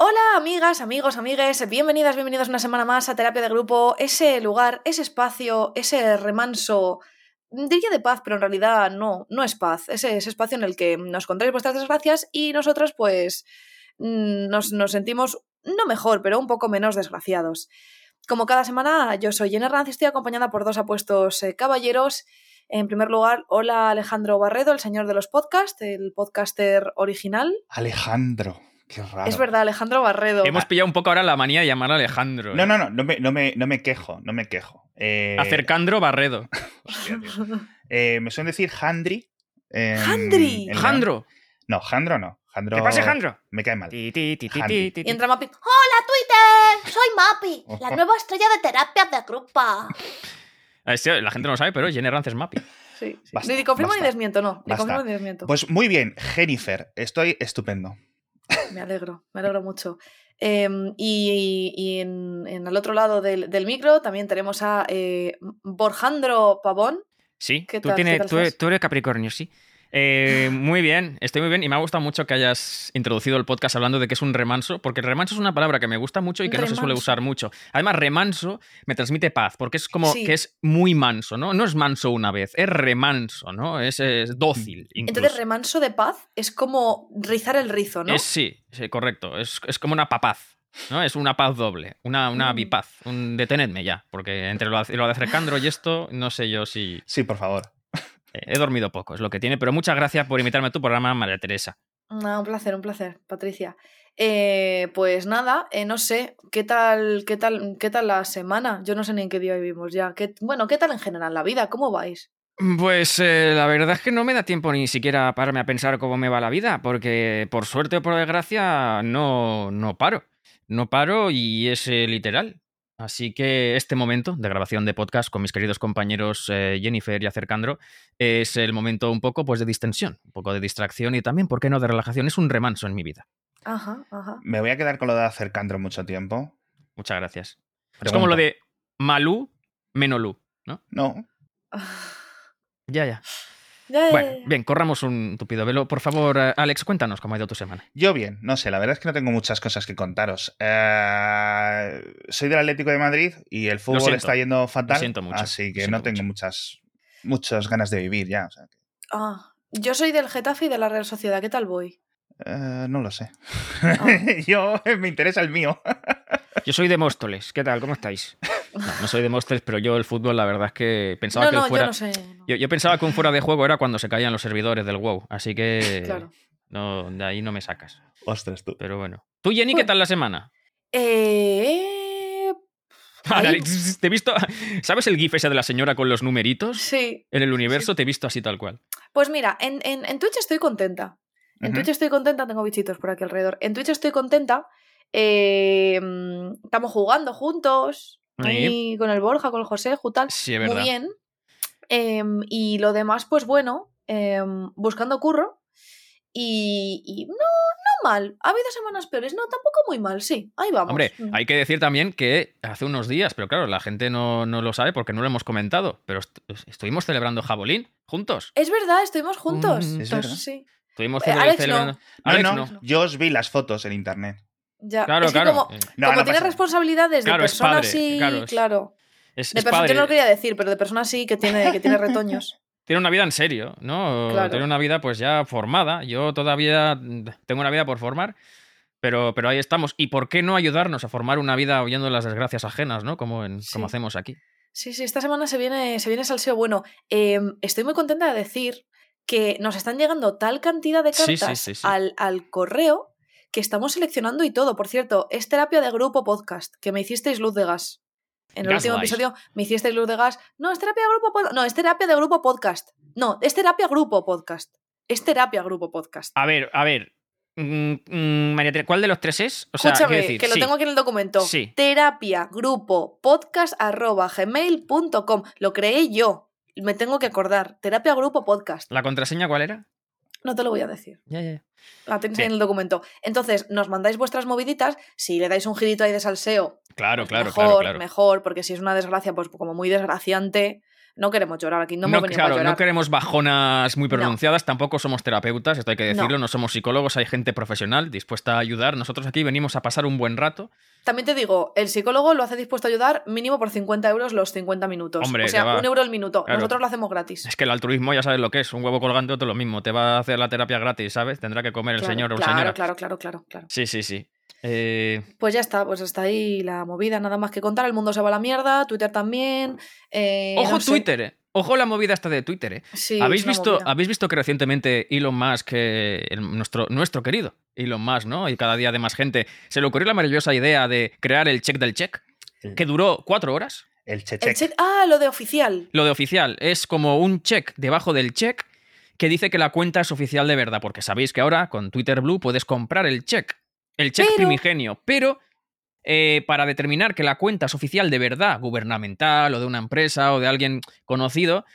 Hola amigas, amigos, amigues, bienvenidas, bienvenidos una semana más a Terapia de Grupo, ese lugar, ese espacio, ese remanso, diría de paz, pero en realidad no, no es paz, ese, espacio en el que nos contáis vuestras desgracias y nosotros pues mm, nos, sentimos no mejor, pero un poco menos desgraciados. Como cada semana, yo soy Jenny Ranz y estoy acompañada por dos apuestos eh, caballeros. En primer lugar, hola Alejandro Barredo, el señor de los podcasts, el podcaster original. Alejandro. Qué raro. Es verdad, Alejandro Barredo. Hemos pillado un poco ahora la manía de llamar a Alejandro. No, ¿eh? no, no, no me, no me, no me quejo, no me quejo. Eh, Acercandro Barredo. hostia. Eh, me suelen decir Handri. Handri. Jandro. No, Jandro no. Jandro ¿Qué pasa, Jandro? Me cae mal. Ti, ti, ti, ti, Handy. ti, ti, Y entra Mapi. Hola Twitter, soy Mapi, la nueva estrella de terapia de grupo. Ah, sí, La gente no lo sabe, pero Jenny Ranz es Mapi. Sí, sí. Basta, ni confirmo ni desmiento, no. Ni confirmo ni desmiento. Pues muy bien, Jennifer. Estoy estupendo. Me alegro, me alegro mucho. Em, y y en, en el otro lado del, del micro también tenemos a eh, Borjandro Pavón. Sí, ¿Qué tú, tal- tienes- tú, estás? tú eres Capricornio, sí. Eh, muy bien, estoy muy bien y me ha gustado mucho que hayas introducido el podcast hablando de que es un remanso, porque el remanso es una palabra que me gusta mucho y que no se suele usar mucho. Además, remanso me transmite paz, porque es como Sí. que es muy manso, ¿no? No es manso una vez, es remanso, ¿no? Es, es dócil. Entonces, incluso. remanso de paz es como rizar el rizo, ¿no? Es, sí, sí, correcto. Es, es como una papaz. ¿no? Es una paz doble, una, una Mm. bipaz. Un detenedme ya, porque entre lo, de- lo de Acercandro y esto, no sé yo si. Sí, por favor. Eh, he dormido poco, es lo que tiene. Pero muchas gracias por invitarme a tu programa, María Teresa. Ah, un placer, un placer, Patricia. Eh, pues nada, eh, no sé, ¿qué tal, qué tal, qué tal la semana? Yo no sé ni en qué día vivimos ya. ¿Qué- bueno, ¿qué tal en general la vida? ¿Cómo vais? Pues eh, la verdad es que no me da tiempo ni siquiera pararme a pensar cómo me va la vida, porque por suerte o por desgracia no, no paro. No paro y es literal. Así que este momento de grabación de podcast con mis queridos compañeros eh, Jennifer y Acercandro es el momento un poco pues de distensión, un poco de distracción y también, ¿por qué no?, de relajación. Es un remanso en mi vida. Ajá, ajá. Me voy a quedar con lo de acercandro mucho tiempo. Muchas gracias. Es como lo de Malú, Menolú, ¿no? No. Ya, ya. Bueno, bien, corramos un tupido velo. Por favor, eh, Alex, cuéntanos cómo ha ido tu semana. Yo bien, no sé, la verdad es que no tengo muchas cosas que contaros. Eh, soy del Atlético de Madrid y el fútbol está yendo fatal. siento mucho, Así que lo no tengo mucho. muchas, muchas ganas de vivir ya. o sea que, Ah, yo soy del Getafe y de la Real Sociedad. ¿Qué tal voy? eh, no lo sé. Ah. Yo me interesa el mío. Yo soy de Móstoles. ¿Qué tal? ¿Cómo estáis? No, no soy de Móstoles, pero yo el fútbol, la verdad es que pensaba No, que no, fuera. yo no sé. no. Yo, yo pensaba que un fuera de juego era cuando se caían los servidores del WoW. Así que. Claro. No, de ahí no me sacas. Ostras, tú. Pero bueno. ¿Tú, Jenny, qué tal la semana? Eh... Te he visto. ¿Sabes el GIF ese de la señora con los numeritos? Sí. En el universo te he visto así tal cual. Pues mira, en, en, en Twitch estoy contenta. En. Twitch estoy contenta, tengo bichitos por aquí alrededor. En Twitch estoy contenta. eh, mm, estamos jugando juntos. Ahí con el Borja, con el José, tal. Sí, es Muy verdad. bien. Em, y lo demás, pues bueno, em, buscando curro. Y, y no, no mal. Ha habido semanas peores. No, tampoco muy mal, sí. Ahí vamos. Hombre, Mm. hay que decir también que hace unos días, pero claro, la gente no, no lo sabe porque no lo hemos comentado, pero est- estuvimos celebrando Jabolín juntos. Es verdad, estuvimos juntos. Mm, es verdad. Sí. Estuvimos Eh, cele- Alex no. celebrando. No, Alex no, no. yo os vi las fotos en internet. Ya. Claro, es que claro. como, Eh, No, como no tiene pasa- responsabilidades Claro, de es personas sí, claro, claro. Es, De padre. yo no lo quería decir, pero de personas sí que tiene, que tiene retoños. Tiene una vida en serio, ¿no? Claro. Tiene una vida pues ya formada. Yo todavía tengo una vida por formar, pero, pero ahí estamos. ¿Y por qué no ayudarnos a formar una vida oyendo las desgracias ajenas, ¿no? Como, en, Sí. como hacemos aquí. Sí, sí, esta semana se viene, se viene salseo bueno. Em, estoy muy contenta de decir que nos están llegando tal cantidad de Sí, sí, cartas sí, sí. Al, al correo que estamos seleccionando y todo. Por cierto, es terapia de grupo podcast, que me hicisteis luz de gas. En el último episodio me hicisteis luz de gas. No, es terapia de grupo podcast. No, es terapia de grupo podcast. No, es terapia grupo podcast. Es terapia grupo podcast. A ver, a ver. mm, mm, María ¿cuál de los tres es? O sea, Escúchame, decir, que lo sí. tengo aquí en el documento. Sí. Terapia grupo podcast arroba gmail.com. Lo creé yo. Me tengo que acordar. Terapia grupo podcast. ¿La contraseña cuál era? No te lo voy a decir. Ya, ya. La tenéis Sí. ahí en el documento. Entonces, nos mandáis vuestras moviditas. Si le dais un girito ahí de salseo, Claro, pues claro, mejor, claro, claro. mejor, porque si es una desgracia, pues como muy desgraciante, No queremos llorar aquí, no, hemos venido claro, a llorar. no queremos bajonas muy No. pronunciadas, tampoco somos terapeutas, esto hay que No. decirlo, no. somos psicólogos, hay gente profesional dispuesta a ayudar. Nosotros aquí venimos a pasar un buen rato. También te digo, el psicólogo lo hace dispuesto a ayudar mínimo por 50 euros los 50 minutos. Hombre, o sea, un euro el minuto. Claro. Nosotros lo hacemos gratis. Es que el altruismo ya sabes lo que es, un huevo colgante, otro lo mismo. Te va a hacer la terapia gratis, ¿sabes? Tendrá que comer el Claro, señor o claro, señora. claro, claro, claro, claro. Sí, sí, sí. Eh, Pues ya está, pues hasta ahí la movida, nada más que contar. El mundo se va a la mierda, Twitter también. eh, Ojo no sé. Twitter, eh. Ojo la movida esta de Twitter, eh. Sí, ¿Habéis, visto, movida. ¿Habéis visto que recientemente Elon Musk, eh, el- nuestro, nuestro querido Elon Musk, ¿no? Y cada día de más gente, se le ocurrió la maravillosa idea de crear el check del check, que duró cuatro horas. El El checheck. check- Ah, lo de oficial. Lo de oficial es como un check debajo del check que dice que la cuenta es oficial de verdad, porque sabéis que ahora con Twitter Blue puedes comprar el check, el check Pero- primigenio, pero eh, para determinar que la cuenta es oficial de verdad, gubernamental o de una empresa o de alguien conocido,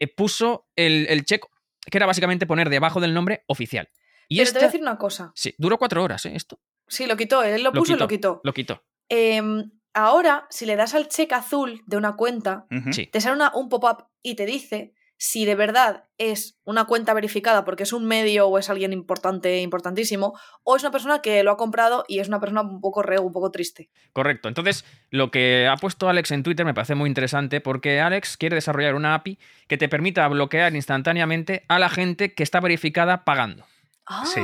eh, puso el, el check que era básicamente poner debajo del nombre oficial. Y Pero te voy a decir una cosa. Sí, duró cuatro horas, ¿eh? Esto Sí, lo quitó, él lo Lo puso y lo quitó. lo quitó. Em, ahora, si le das al check azul de una cuenta, te sale una- un pop-up y te dice si de verdad es una cuenta verificada porque es un medio o es alguien importante, importantísimo, o es una persona que lo ha comprado y es una persona un poco reo, un poco triste. Correcto. Entonces, lo que ha puesto Alex en Twitter me parece muy interesante porque Alex quiere desarrollar una API que te permita bloquear instantáneamente a la gente que está verificada pagando. Ah, Sí.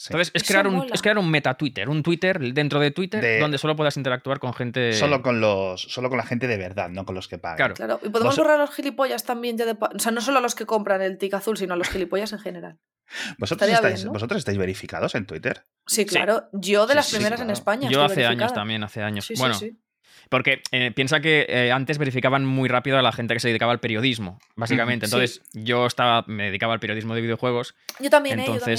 Sí. Entonces, es crear, un, es crear un meta Twitter, un Twitter dentro de Twitter De- donde solo puedas interactuar con gente. Solo con los, solo con la gente de verdad, no con los que pagan. Claro. claro. Y podemos Vos- borrar a los gilipollas también ya de pa- O sea, no solo a los que compran el tic azul, sino a los gilipollas en general. ¿Vosotros estáis, bien, ¿no? ¿Vosotros estáis verificados en Twitter? Sí, claro. Yo de Sí, las sí, primeras en claro. España. Yo hace años también, hace años. Sí, sí, bueno, sí. porque eh, piensa que eh, antes verificaban muy rápido a la gente que se dedicaba al periodismo, básicamente. Entonces, yo estaba, me dedicaba al periodismo de videojuegos. Yo también, ¿eh? Yo también.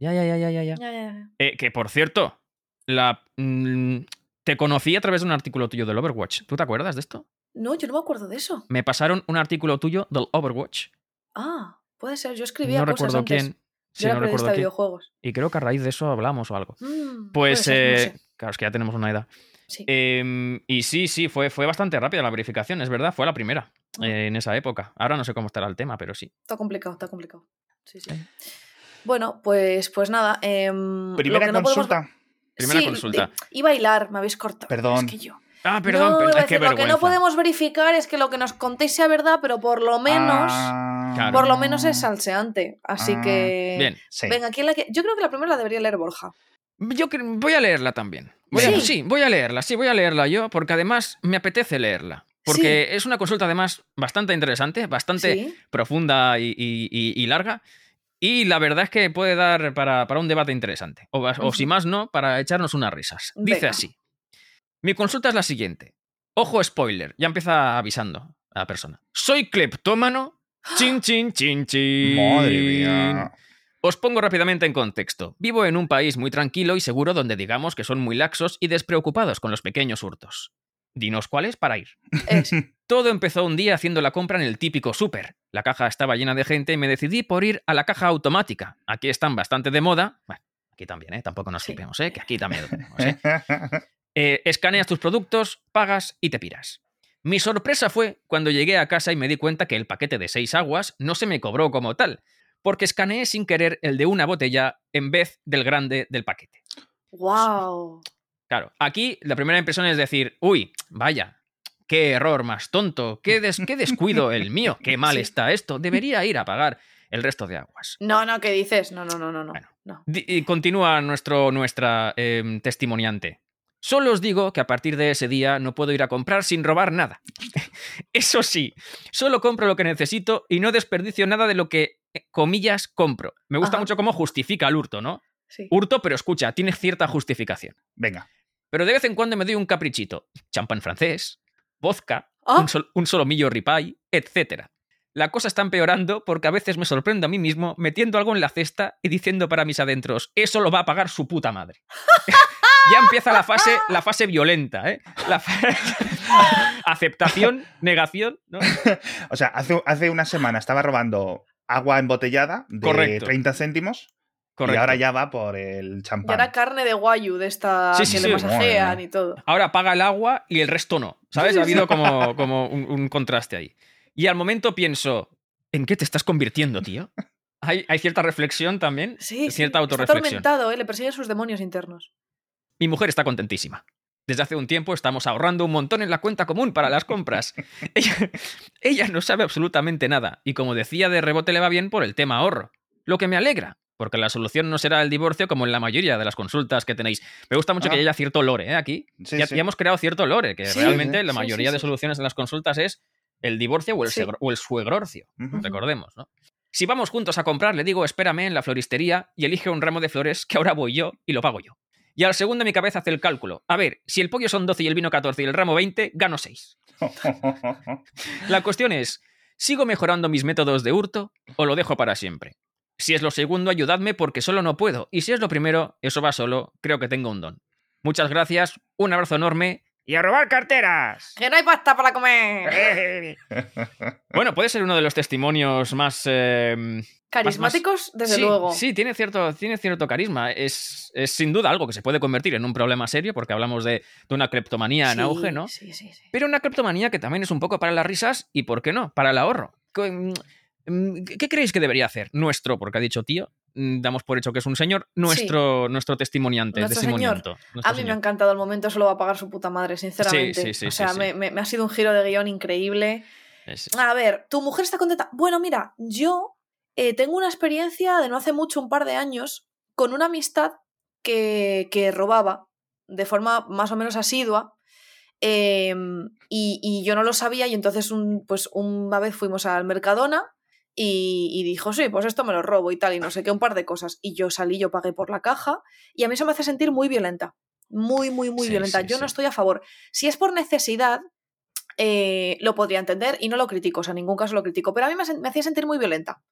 Ya, ya, ya, ya, ya, ya. Ya, ya, ya. Eh, que por cierto, la, mm, te conocí a través de un artículo tuyo del Overwatch. ¿Tú te acuerdas de esto? No, yo no me acuerdo de eso. Me pasaron un artículo tuyo del Overwatch. Ah, puede ser. Yo escribía No cosas recuerdo antes. quién. Sí, Yo era no recuerdo de quién. videojuegos. Y creo que a raíz de eso hablamos o algo. Mm, Pues, ser, eh, no sé. claro, es que ya tenemos una edad. Sí. Em, y sí, sí, fue, fue bastante rápida la verificación, es verdad, fue la primera Ah. eh, en esa época. Ahora no sé cómo estará el tema, pero sí. Está complicado, está complicado. Sí, sí. Bueno, pues, pues nada. em, lo Primera que no podemos- consulta. Primera Sí, consulta. y bailar, me habéis cortado. Perdón. Es que yo. Ah, perdón, No, qué decir, lo que no podemos verificar es que lo que nos contéis sea verdad, pero por lo menos. Ah, Claro. Por lo menos es salseante. Así Ah, que. Bien. Sí. Venga, ¿quién la que... Yo creo que la primera la debería leer Borja. Yo cre- voy a leerla también. Voy a- Sí. sí, voy a leerla, sí, voy a leerla yo, porque además me apetece leerla. Porque es una consulta además bastante interesante, bastante Sí. profunda y, y- y- y larga. Y la verdad es que puede dar para, para un debate interesante. O, o si más no, para echarnos unas risas. Dice así. Mi consulta es la siguiente. Ojo spoiler, ya empieza avisando a la persona. Soy cleptómano. Chin, chin, chin, chin. Madre mía. Os pongo rápidamente en contexto. Vivo en un país muy tranquilo y seguro donde digamos que son muy laxos y despreocupados con los pequeños hurtos. Dinos cuáles para ir. Es. Todo empezó un día haciendo la compra en el típico súper. La caja estaba llena de gente y me decidí por ir a la caja automática. Aquí están bastante de moda. Bueno, aquí también, ¿eh? Tampoco nos flipemos, ¿eh? Que aquí también lo tenemos, ¿eh? Eh, escaneas tus productos, pagas y te piras. Mi sorpresa fue cuando llegué a casa y me di cuenta que el paquete de seis aguas no se me cobró como tal, porque escaneé sin querer el de una botella en vez del grande del paquete. ¡Wow! Claro, aquí la primera impresión es decir, uy, vaya, qué error más tonto, qué, des- qué descuido el mío, qué mal Sí. está esto, debería ir a pagar el resto de aguas. No, no, ¿qué dices? No, no, no, no, no. Bueno. no. Di- Y continúa nuestro, nuestra em, testimoniante. Solo os digo que a partir de ese día no puedo ir a comprar sin robar nada. Eso sí, solo compro lo que necesito y no desperdicio nada de lo que, eh, comillas, compro. Me gusta Ajá. mucho cómo justifica el hurto, ¿no? Sí. Hurto, pero escucha, tiene cierta justificación. Venga. Pero de vez en cuando me doy un caprichito. Champán francés, vodka, Ah. un, sol- un solomillo ripay, etc. La cosa está empeorando porque a veces me sorprendo a mí mismo metiendo algo en la cesta y diciendo para mis adentros, eso lo va a pagar su puta madre. ya empieza la fase, la fase violenta, ¿eh? La fa- Aceptación, negación, ¿no? O sea, hace, hace una semana estaba robando agua embotellada de Correcto. 30 céntimos Correcto. y ahora ya va por el Y champán. ahora carne de guayu de esta Sí, que sí, le sí. masajean Madre y todo. Ahora paga el agua y el resto no. ¿Sabes? Ha habido como, como un, un contraste ahí. Y al momento pienso, ¿en qué te estás convirtiendo, tío? Hay, hay cierta reflexión también, Sí, sí, cierta Está autorreflexión. atormentado, ¿eh? Le persiguen sus demonios internos. Mi mujer está contentísima. Desde hace un tiempo estamos ahorrando un montón en la cuenta común para las compras. ella, ella no sabe absolutamente nada y como decía, de rebote le va bien por el tema ahorro. Lo que me alegra, porque la solución no será el divorcio como en la mayoría de las consultas que tenéis. Me gusta mucho Ah. que haya cierto lore ¿eh? aquí. Sí, ya, sí. ya hemos creado cierto lore, que Sí, realmente la mayoría de soluciones en las consultas es el divorcio o el, o el suegrorcio. Ujú. Recordemos, ¿no? Si vamos juntos a comprar, le digo, espérame en la floristería y elige un ramo de flores que ahora voy yo y lo pago yo. Y al segundo mi cabeza hace el cálculo. A ver, si el pollo son 12 y el vino 14 y el ramo 20, gano 6. La cuestión es, ¿sigo mejorando mis métodos de hurto o lo dejo para siempre? Si es lo segundo, ayudadme porque solo no puedo. Y si es lo primero, eso va solo, creo que tengo un don. Muchas gracias, un abrazo enorme y a robar carteras. ¡Que no hay pasta para comer! Bueno, puede ser uno de los testimonios más... eh, Carismáticos, desde sí, luego. Sí, tiene cierto, tiene cierto carisma. Es, es sin duda algo que se puede convertir en un problema serio porque hablamos de, de una cleptomanía en Sí, auge, ¿no? Sí, sí, sí. Pero una cleptomanía que también es un poco para las risas y, ¿por qué no? Para el ahorro. ¿Qué, mm, qué creéis que debería hacer? Nuestro, porque ha dicho tío, mm, damos por hecho que es un señor, nuestro, nuestro testimoniante. Nuestro señor. nuestro A mí me ha encantado el momento, solo va a pagar su puta madre, sinceramente. sí, sí, o sí, sea, sí. Me, me- me ha sido un giro de guion increíble. A ver, ¿tu mujer está contenta? Bueno, mira, yo eh, tengo una experiencia de no hace mucho, un par de años, con una amistad que, que robaba de forma más o menos asidua. em, y, y yo no lo sabía y entonces un, pues una vez fuimos al Mercadona y, y dijo, sí, pues esto me lo robo y tal, y no sé qué, un par de cosas. Y yo salí, yo pagué por la caja y a mí eso me hace sentir muy violenta. Muy, muy, muy Sí, violenta. sí, yo no estoy a favor. Si es por necesidad, eh, lo podría entender y no lo critico, o sea, en ningún caso lo critico, pero a mí me, me hacía sentir muy violenta.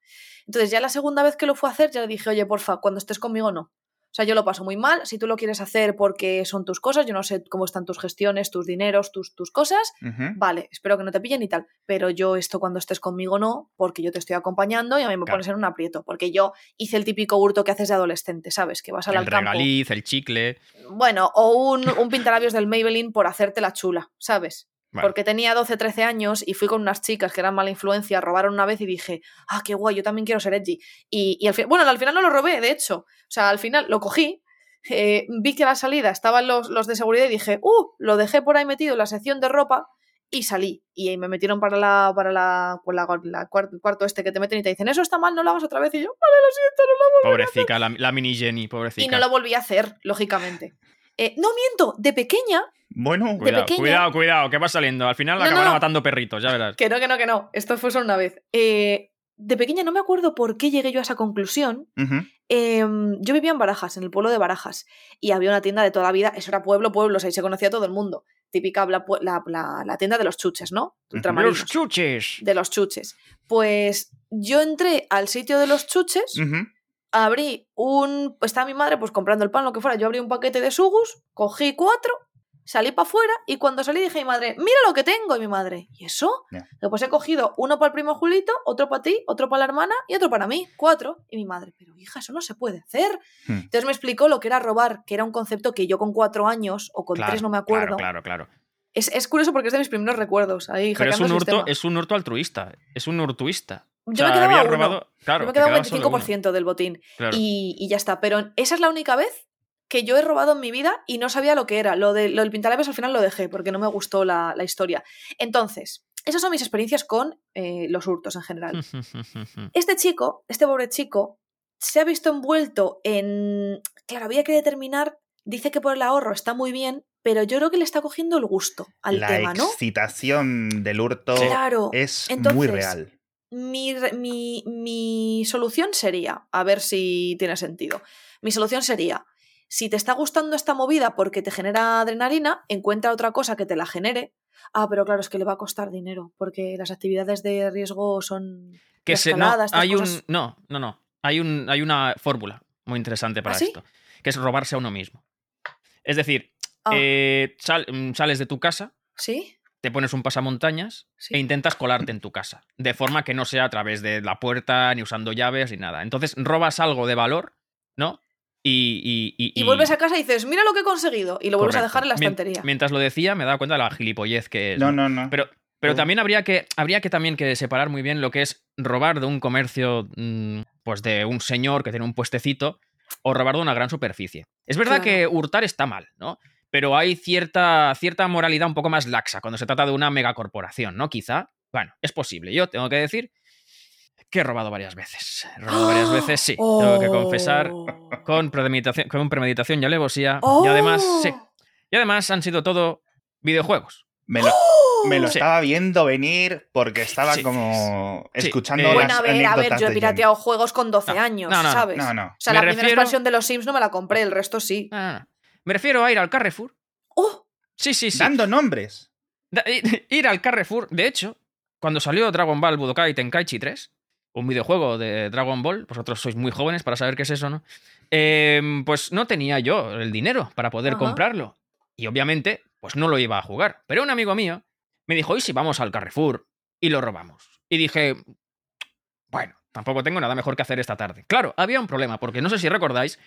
Entonces ya la segunda vez que lo fue a hacer, ya le dije, oye, porfa, cuando estés conmigo no. O sea, yo lo paso muy mal, si tú lo quieres hacer porque son tus cosas, yo no sé cómo están tus gestiones, tus dineros, tus, tus cosas, vale, espero que no te pillen y tal, pero yo esto cuando estés conmigo no, porque yo te estoy acompañando y a mí me Claro. pones en un aprieto, porque yo hice el típico hurto que haces de adolescente, ¿sabes? Que vas al el campo. regaliz, el chicle. Bueno, o un, un pintalabios del Maybelline por hacerte la chula, ¿sabes? Bueno, Porque tenía 12, 13 años y fui con unas chicas que eran mala influencia, robaron una vez y dije, ah, qué guay, yo también quiero ser edgy. Y, y al fin, bueno, al final no lo robé, de hecho. O sea, al final lo cogí, eh, vi que a la salida estaban los, los de seguridad y dije, uh, lo dejé por ahí metido en la sección de ropa y salí. Y ahí me metieron para la, para la, la- la cuar- el cuarto este que te meten y te dicen, eso está mal, no lo hagas otra vez. Y yo, vale, lo siento, no lo pobrecita, la, la mini Jenny, pobrecita. Y no lo volví a hacer, lógicamente. Eh, no miento, de pequeña Bueno, Cuidado, pequeña- cuidado, cuidado, que va saliendo. Al final No, acabará no, matando perritos, ya verás. Que no, que no, que no. Esto fue solo una vez. Eh, de pequeña no me acuerdo por qué llegué yo a esa conclusión. Em, yo vivía en Barajas, en el pueblo de Barajas, y había una tienda de toda la vida. Eso era pueblo, pueblo, o sea, ahí se conocía todo el mundo. Típica la, la- la- la tienda de los chuches, ¿no? Ultramarinos. Los chuches. De los chuches. Pues yo entré al sitio de los chuches, Ujú. Abrí un. Estaba mi madre pues comprando el pan, lo que fuera. Yo abrí un paquete de sugus, cogí cuatro, salí para afuera y cuando salí dije a mi madre, mira lo que tengo. Y mi madre, ¿y eso? Ya. Digo, Pues he cogido uno para el primo Julito, otro para ti, otro para la hermana y otro para mí. Cuatro. Y mi madre, pero hija, eso no se puede hacer. Hmm. Entonces me explicó lo que era robar, que era un concepto que yo con cuatro años o con Claro, tres no me acuerdo. Claro, claro, claro. Es, es curioso porque es de mis primeros recuerdos. Ahí Pero es un, hurto, es un hurto altruista. Es un hurtuista. O Yo sea, me quedaba había uno. robado. Claro, yo me quedaba un quedaba solo uno. 25% del botín. Claro. y, y ya está. Pero esa es la única vez que yo he robado en mi vida y no sabía lo que era. Lo, de, lo del pintalabios al final lo dejé porque no me gustó la, la historia. Entonces, esas son mis experiencias con eh, los hurtos en general. Este chico, este pobre chico, se ha visto envuelto en... Claro, había que determinar, dice que por el ahorro está muy bien, pero yo creo que le está cogiendo el gusto al la tema, ¿no? excitación del hurto Claro. es muy Entonces, real. Mi, mi, mi solución sería, a ver si tiene sentido, mi solución sería, si te está gustando esta movida porque te genera adrenalina, encuentra otra cosa que te la genere. Ah, pero claro, es que le va a costar dinero, porque las actividades de riesgo son... que se, no, hay un, no, no, no. Hay, un, hay una fórmula muy interesante para ¿Ah, sí? esto, que es robarse a uno mismo. Es decir, Ah, eh, sal- mm, sales de tu casa, ¿Sí? Te pones un pasamontañas Sí. e intentas colarte en tu casa, de forma que no sea a través de la puerta, ni usando llaves, ni nada. Entonces robas algo de valor, ¿no? Y, y, y- Y vuelves a casa y dices, mira lo que he conseguido, y lo vuelves a dejar en la estantería. Mientras lo decía, me daba cuenta de la gilipollez que es. No, no, no. Pero Pero Mm. también habría que, habría que también que separar muy bien lo que es robar de un comercio, mm, pues de un señor que tiene un puestecito, o robar de una gran superficie. Es verdad Claro. que hurtar está mal, ¿no? Pero hay cierta, cierta moralidad un poco más laxa cuando se trata de una megacorporación, ¿no? Quizá. Bueno, es posible. Yo tengo que decir que he robado varias veces. He robado varias veces, sí. Tengo que confesar Oh. con premeditación, con premeditación y alevosía. Y además, sí. Oh. Y además han sido todo videojuegos. Me lo, me lo Sí. estaba viendo venir porque estaba Sí. como Sí. escuchando Eh, las Bueno, a ver, a ver, yo he pirateado juegos con 12 No, años, no, no, no, ¿sabes? No, no. O sea, Me la primera refiero- expansión de los Sims no me la compré, el resto sí. No, no, no. Me refiero a ir al Carrefour. ¡Oh! Sí, sí, sí. Dando nombres. Da- Ir al Carrefour. De hecho, cuando salió Dragon Ball Budokai Tenkaichi 3, un videojuego de Dragon Ball, vosotros sois muy jóvenes para saber qué es eso, ¿no? Em, pues no tenía yo el dinero para poder Ajá. comprarlo. Y obviamente, pues no lo iba a jugar. Pero un amigo mío me dijo, ¿y si vamos al Carrefour y lo robamos? Y dije, bueno, tampoco tengo nada mejor que hacer esta tarde. Claro, había un problema, porque no sé si recordáis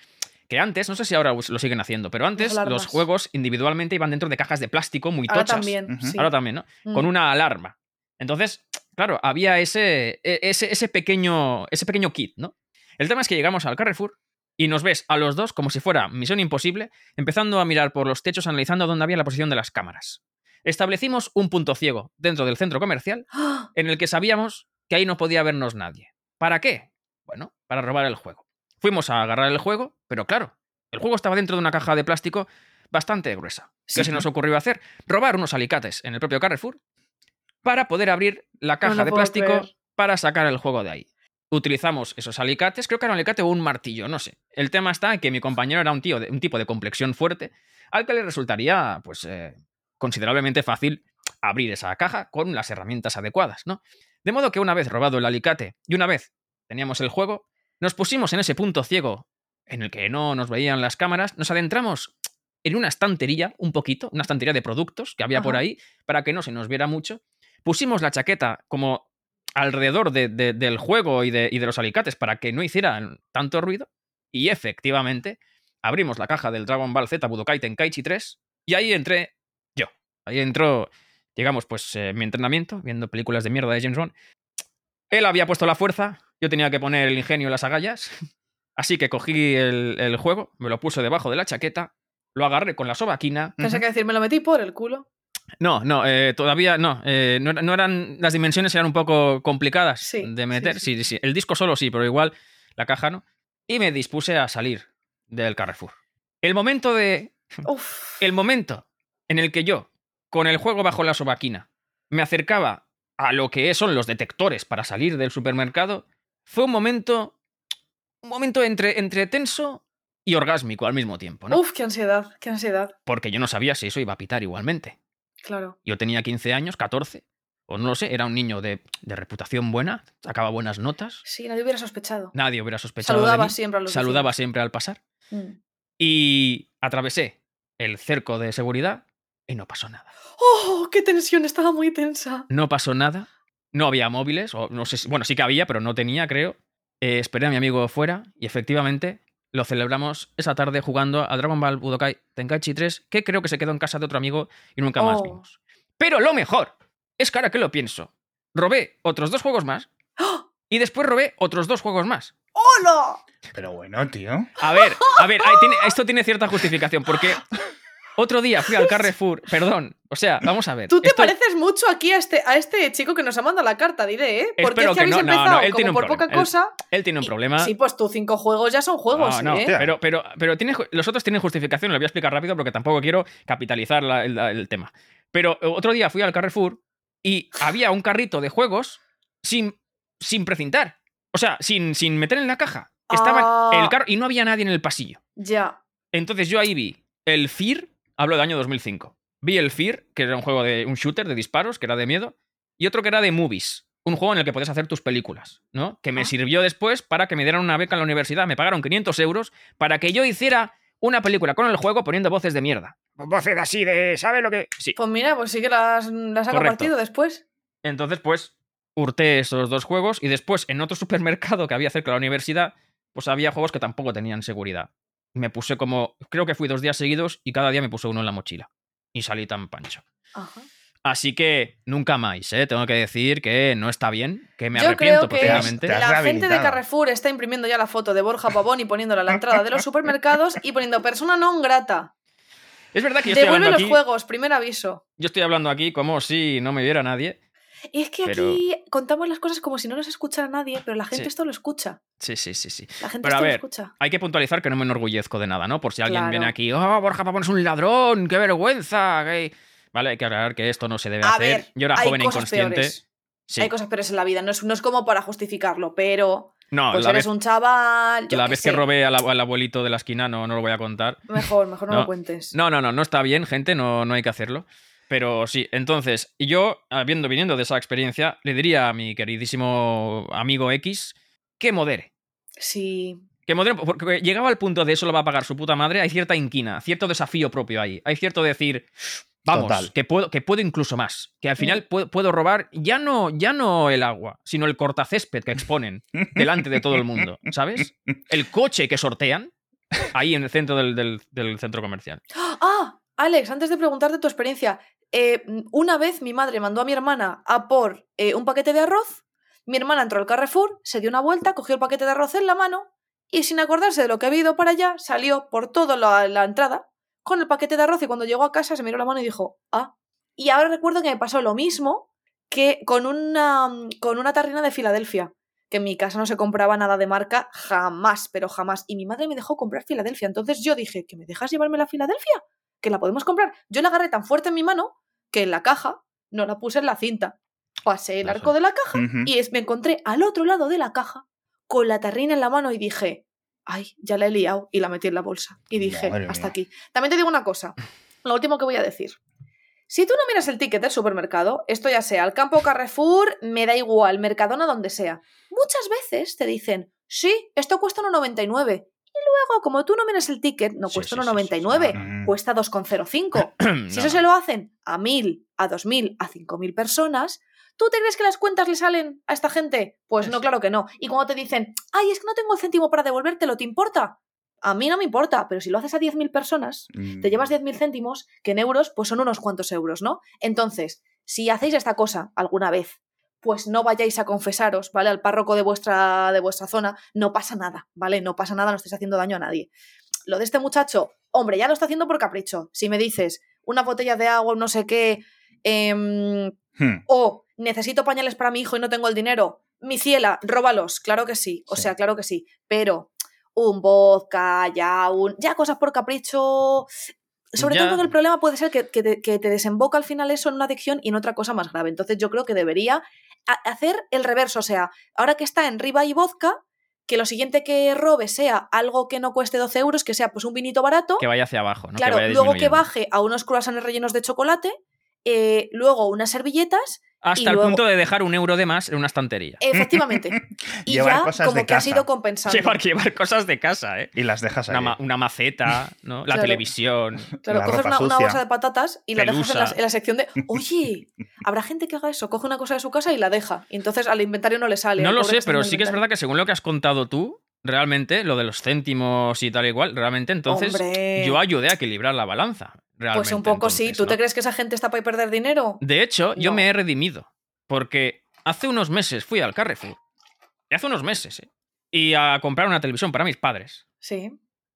que antes, no sé si ahora lo siguen haciendo, pero antes los juegos individualmente iban dentro de cajas de plástico muy Ahora tochas. también, sí. Ahora también, ¿no? Mm. Con una alarma. Entonces, claro, había ese, e- ese, ese, pequeño, ese pequeño kit, ¿no? El tema es que llegamos al Carrefour y nos ves a los dos como si fuera misión imposible, empezando a mirar por los techos analizando dónde había la posición de las cámaras. Establecimos un punto ciego dentro del centro comercial ¡Ah! en el que sabíamos que ahí no podía vernos nadie. ¿Para qué? Bueno, para robar el juego. Fuimos a agarrar el juego, pero claro, el juego estaba dentro de una caja de plástico bastante gruesa. ¿Qué Sí. se nos ocurrió hacer? Robar unos alicates en el propio Carrefour para poder abrir la caja de plástico creer. para sacar el juego de ahí. Utilizamos esos alicates, creo que era un alicate o un martillo, no sé. El tema está en que mi compañero era un, tío de, un tipo de complexión fuerte, al que le resultaría, pues, eh, considerablemente fácil abrir esa caja con las herramientas adecuadas, ¿no? De modo que una vez robado el alicate y una vez teníamos el juego, nos pusimos en ese punto ciego en el que no nos veían las cámaras, nos adentramos en una estantería, un poquito, una estantería de productos que había por ahí, para que no se nos viera mucho. Pusimos la chaqueta como alrededor de- de- del juego y de, y de los alicates para que no hicieran tanto ruido. Y efectivamente, abrimos la caja del Dragon Ball Z Budokai Tenkaichi 3 y ahí entré yo. Ahí entró, digamos, pues eh, mi entrenamiento, viendo películas de mierda de James Bond. Él había puesto la fuerza, yo tenía que poner el ingenio en las agallas. Así que cogí el, el juego, me lo puse debajo de la chaqueta, lo agarré con la sobaquina. Pensé que decir, me lo metí por el culo. No, no, eh, todavía no, eh, no. no eran. Las dimensiones eran un poco complicadas Sí, de meter. sí, Sí, sí, sí. El disco solo sí, pero igual la caja no. Y me dispuse a salir del Carrefour. El momento de. Uf. El momento en el que yo, con el juego bajo la sobaquina, me acercaba a lo que son los detectores para salir del supermercado, fue un momento. Un momento entre, entre tenso y orgásmico al mismo tiempo, ¿no? Uf, qué ansiedad, qué ansiedad. Porque yo no sabía si eso iba a pitar igualmente. Claro. Yo tenía 15 años, 14, o no lo sé, era un niño de, de reputación buena, sacaba buenas notas, Sí, nadie hubiera sospechado. nadie hubiera sospechado de Saludaba mí, siempre a los saludaba siempre al pasar. Mm. y atravesé el cerco de seguridad y no pasó nada. ¡Oh, qué tensión! Estaba muy tensa. No pasó nada, no había móviles, o no sé, si- bueno, sí que había, pero no tenía, creo. Eh, esperé a mi amigo fuera y efectivamente lo celebramos esa tarde jugando a Dragon Ball Budokai Tenkaichi 3, que creo que se quedó en casa de otro amigo y nunca más Oh. vimos. Pero lo mejor es que ahora que lo pienso, robé otros dos juegos más ¡Oh! y después robé otros dos juegos más. ¡Hola! Pero bueno, tío. A ver, a ver, tiene- esto tiene cierta justificación, porque otro día fui al Carrefour, perdón, o sea, vamos a ver. Tú te esto- pareces mucho aquí a este, a este chico que nos ha mandado la carta, diré, ¿eh? Porque Espero es que habéis no, empezado no, él como tiene un por problema. poca Él- cosa. Él tiene un y- problema. Sí, pues tú cinco juegos ya son juegos, no, no, ¿eh? pero, pero, pero tiene, los otros tienen justificación, lo voy a explicar rápido porque tampoco quiero capitalizar la- el, el tema. Pero otro día fui al Carrefour y había un carrito de juegos sin, sin precintar. O sea, sin, sin meter en la caja. Estaba Ah. el carro y no había nadie en el pasillo. Ya. Entonces yo ahí vi el Fear, hablo del año 2005. Vi el Fear, que era un juego de un shooter de disparos, que era de miedo, y otro que era de movies, un juego en el que podías hacer tus películas, ¿no? Que me Ah. sirvió después para que me dieran una beca en la universidad, me pagaron 500 euros para que yo hiciera una película con el juego poniendo voces de mierda. Voces así de, ¿sabes lo que? Sí. Pues mira, pues sí que las, las ha compartido después. Entonces, pues, hurté esos dos juegos y después en otro supermercado que había cerca de la universidad, pues había juegos que tampoco tenían seguridad. Me puse como, creo que fui dos días seguidos y cada día me puse uno en la mochila. Y salí tan pancho. Ajá. Así que nunca más, ¿eh? Tengo que decir que no está bien, que me Yo arrepiento creo que profundamente. Te has la gente de. Carrefour está imprimiendo ya la foto de Borja Pavón y poniéndola a la entrada de los supermercados y poniendo persona non grata. Es verdad que yo estoy, Devuelve hablando los aquí, juegos, primer aviso. yo estoy hablando aquí como si no me viera nadie. Y es que Pero- aquí contamos las cosas como si no nos escuchara nadie, pero la gente Sí. esto lo escucha. Sí, sí, sí, sí. La gente Pero a esto lo escucha. Hay que puntualizar que no me enorgullezco de nada, ¿no? Por si alguien Claro. viene aquí, oh, Borja Pavón es un ladrón, qué vergüenza. qué-". Vale, hay que aclarar que esto no se debe A hacer. ver, yo era hay joven e cosas inconsciente. peores. Sí. Hay cosas peores en la vida, no es, no es como para justificarlo, pero No, pues la eres vez, un chaval. la qué vez que robé al, al abuelito de la esquina no, no lo voy a contar. Mejor, mejor no, No. lo cuentes. No, no, no, no está bien, gente, no, no hay que hacerlo. Pero sí, entonces, y yo, habiendo viniendo de esa experiencia, le diría a mi queridísimo amigo X que modere. Sí. Que modere, porque llegaba al punto de eso lo va a pagar su puta madre, hay cierta inquina, cierto desafío propio ahí. Hay cierto decir, vamos, Total. que puedo, que puedo incluso más. Que al final puedo, puedo robar ya no, ya no el agua, sino el cortacésped que exponen delante de todo el mundo, ¿sabes? El coche que sortean ahí en el centro del- del- del centro comercial. Ah, Alex, antes de preguntarte tu experiencia, eh, una vez mi madre mandó a mi hermana a por eh, un paquete de arroz. Mi hermana entró al Carrefour, se dio una vuelta, cogió el paquete de arroz en la mano y sin acordarse de lo que había ido para allá, salió por toda la, la entrada con el paquete de arroz y cuando llegó a casa se miró la mano y dijo, ah. Y ahora recuerdo que me pasó lo mismo que con una, con una tarrina de Filadelfia, que en mi casa no se compraba nada de marca jamás, pero jamás. Y mi madre me dejó comprar Filadelfia. Entonces yo dije, ¿que me dejas llevarme la Filadelfia? Que la podemos comprar. Yo la agarré tan fuerte en mi mano que en la caja no la puse en la cinta. Pasé el arco de la caja y es, me encontré al otro lado de la caja con la tarrina en la mano y dije, ay, ya la he liado y la metí en la bolsa. Y dije, Madre hasta mía. aquí. También te digo una cosa, lo último que voy a decir. Si tú no miras el ticket del supermercado, esto ya sea al campo Carrefour, me da igual, Mercadona, donde sea, muchas veces te dicen, sí, esto cuesta 1,99. Luego, como tú no miras el ticket, no cuesta sí, sí, sí, sí. 1,99, Mm. cuesta 2,05. Si eso se lo hacen a 1.000, a 2.000, a 5.000 personas, ¿tú te crees que las cuentas le salen a esta gente? Pues no, claro que no. Y cuando te dicen, ay, es que no tengo el céntimo para devolvértelo, ¿te importa? A mí no me importa, pero si lo haces a 10.000 personas, Mm. te llevas 10.000 céntimos, que en euros pues son unos cuantos euros, ¿no? Entonces, si hacéis esta cosa alguna vez, pues no vayáis a confesaros, ¿vale? Al párroco de vuestra, de vuestra zona, no pasa nada, ¿vale? No pasa nada, no estáis haciendo daño a nadie. Lo de este muchacho, hombre, ya lo está haciendo por capricho. Si me dices una botella de agua, no sé qué, em, Hmm. o necesito pañales para mi hijo y no tengo el dinero, mi ciela, róbalos, claro que sí, o Sí. sea, claro que sí, pero un vodka, ya un... ya cosas por capricho... Sobre Ya. todo porque el problema puede ser que, que te, que te desemboca al final eso en una adicción y en otra cosa más grave. Entonces yo creo que debería hacer el reverso, o sea, ahora que está en riba y vodka, que lo siguiente que robe sea algo que no cueste 12 euros, que sea pues un vinito barato, Que vaya hacia abajo, ¿no? claro, que vaya luego que baje a unos croissants rellenos de chocolate, eh, luego unas servilletas, Hasta y el luego- punto de dejar un euro de más en una estantería. efectivamente. y Llevar ya cosas como de que ha casa. sido compensando. Llevar llevar cosas de casa, ¿eh? Y las dejas ahí. Una, ma- una maceta, ¿no? La Claro. televisión. Claro, la coges ropa una, bolsa de patatas y la dejas en la, en la sección de, oye, habrá gente que haga eso, coge una cosa de su casa y la deja. Y entonces al inventario no le sale. No lo sé, pero sí que es verdad que según lo que has contado tú, realmente, lo de los céntimos y tal y igual, realmente entonces Hombre. yo ayudé a equilibrar la balanza. Realmente, Pues un poco sí. ¿Tú te crees que esa gente está para perder dinero? De hecho, yo me he redimido. Porque hace unos meses fui al Carrefour. Y hace unos meses, ¿eh? Y a comprar una televisión para mis padres. Sí.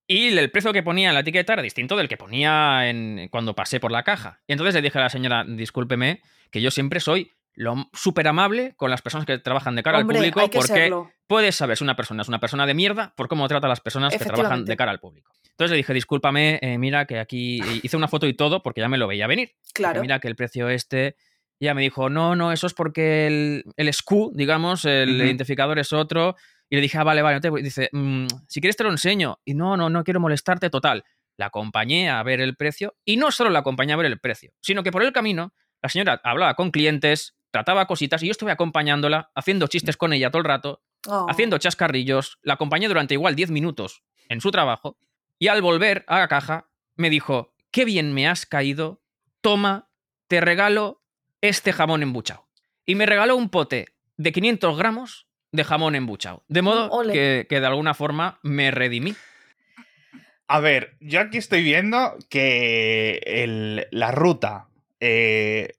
Y el precio que ponía en la etiqueta era distinto del que ponía en, cuando pasé por la caja. Y entonces le dije a la señora, discúlpeme, que yo siempre soy lo súper amable con las personas que trabajan de cara Hombre, al público, porque serlo. puedes saber si una persona es una persona de mierda por cómo trata a las personas que trabajan de cara al público. Entonces le dije, discúlpame, eh, mira que aquí hice una foto y todo porque ya me lo veía venir. Claro. mira que el precio este. Y ella me dijo, no, no, eso es porque el, el SKU, digamos, el identificador es otro. Y le dije, ah, vale, vale. no te voy". Dice, "Mm, si quieres te lo enseño. Y no, no, no quiero molestarte, total. La acompañé a ver el precio. Y no solo la acompañé a ver el precio, sino que por el camino la señora hablaba con clientes, trataba cositas y yo estuve acompañándola, haciendo chistes con ella todo el rato, Oh. haciendo chascarrillos. La acompañé durante igual 10 minutos en su trabajo. Y al volver a la caja, me dijo, qué bien me has caído, toma, te regalo este jamón embuchado. Y me regaló un pote de 500 gramos de jamón embuchado. De modo Ole. que, que de alguna forma me redimí. A ver, yo aquí estoy viendo que el- la ruta eh,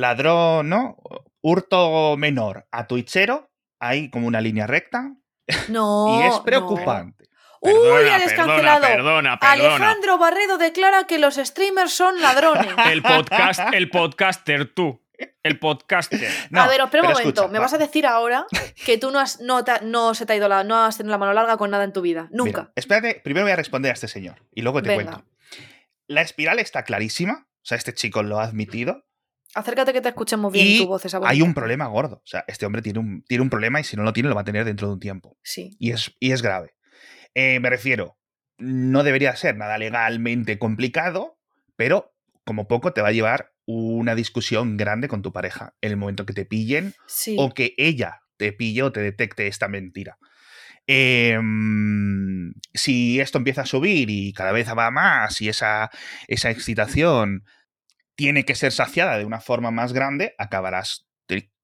ladrón, ¿no? Hurto menor a twitchero, hay como una línea recta No. y es no. preocupante. Uy, Perdona, eres perdona, cancelado. Perdona, perdona. Alejandro Barredo declara que los streamers son ladrones. El podcast, el podcaster, tú. El podcaster. No, a ver, espera un pero momento. escucha, ¿Me va. vas a decir ahora que tú no, has, no, te- no se te ha ido la, no has tenido la mano larga con nada en tu vida? Nunca. Mira, espérate, primero voy a responder a este señor y luego te Venga. cuento. La espiral está clarísima, o sea, este chico lo ha admitido. Acércate que te escuchemos bien Y tu voz esa Hay bonita. un problema gordo. O sea, este hombre tiene un, tiene un problema y si no lo tiene, lo va a tener dentro de un tiempo. Sí. Y es, y es grave. Eh, me refiero, no debería ser nada legalmente complicado, pero como poco te va a llevar una discusión grande con tu pareja en el momento que te pillen Sí. o que ella te pille o te detecte esta mentira. Em, si esto empieza a subir y cada vez va más y esa, esa excitación tiene que ser saciada de una forma más grande, acabarás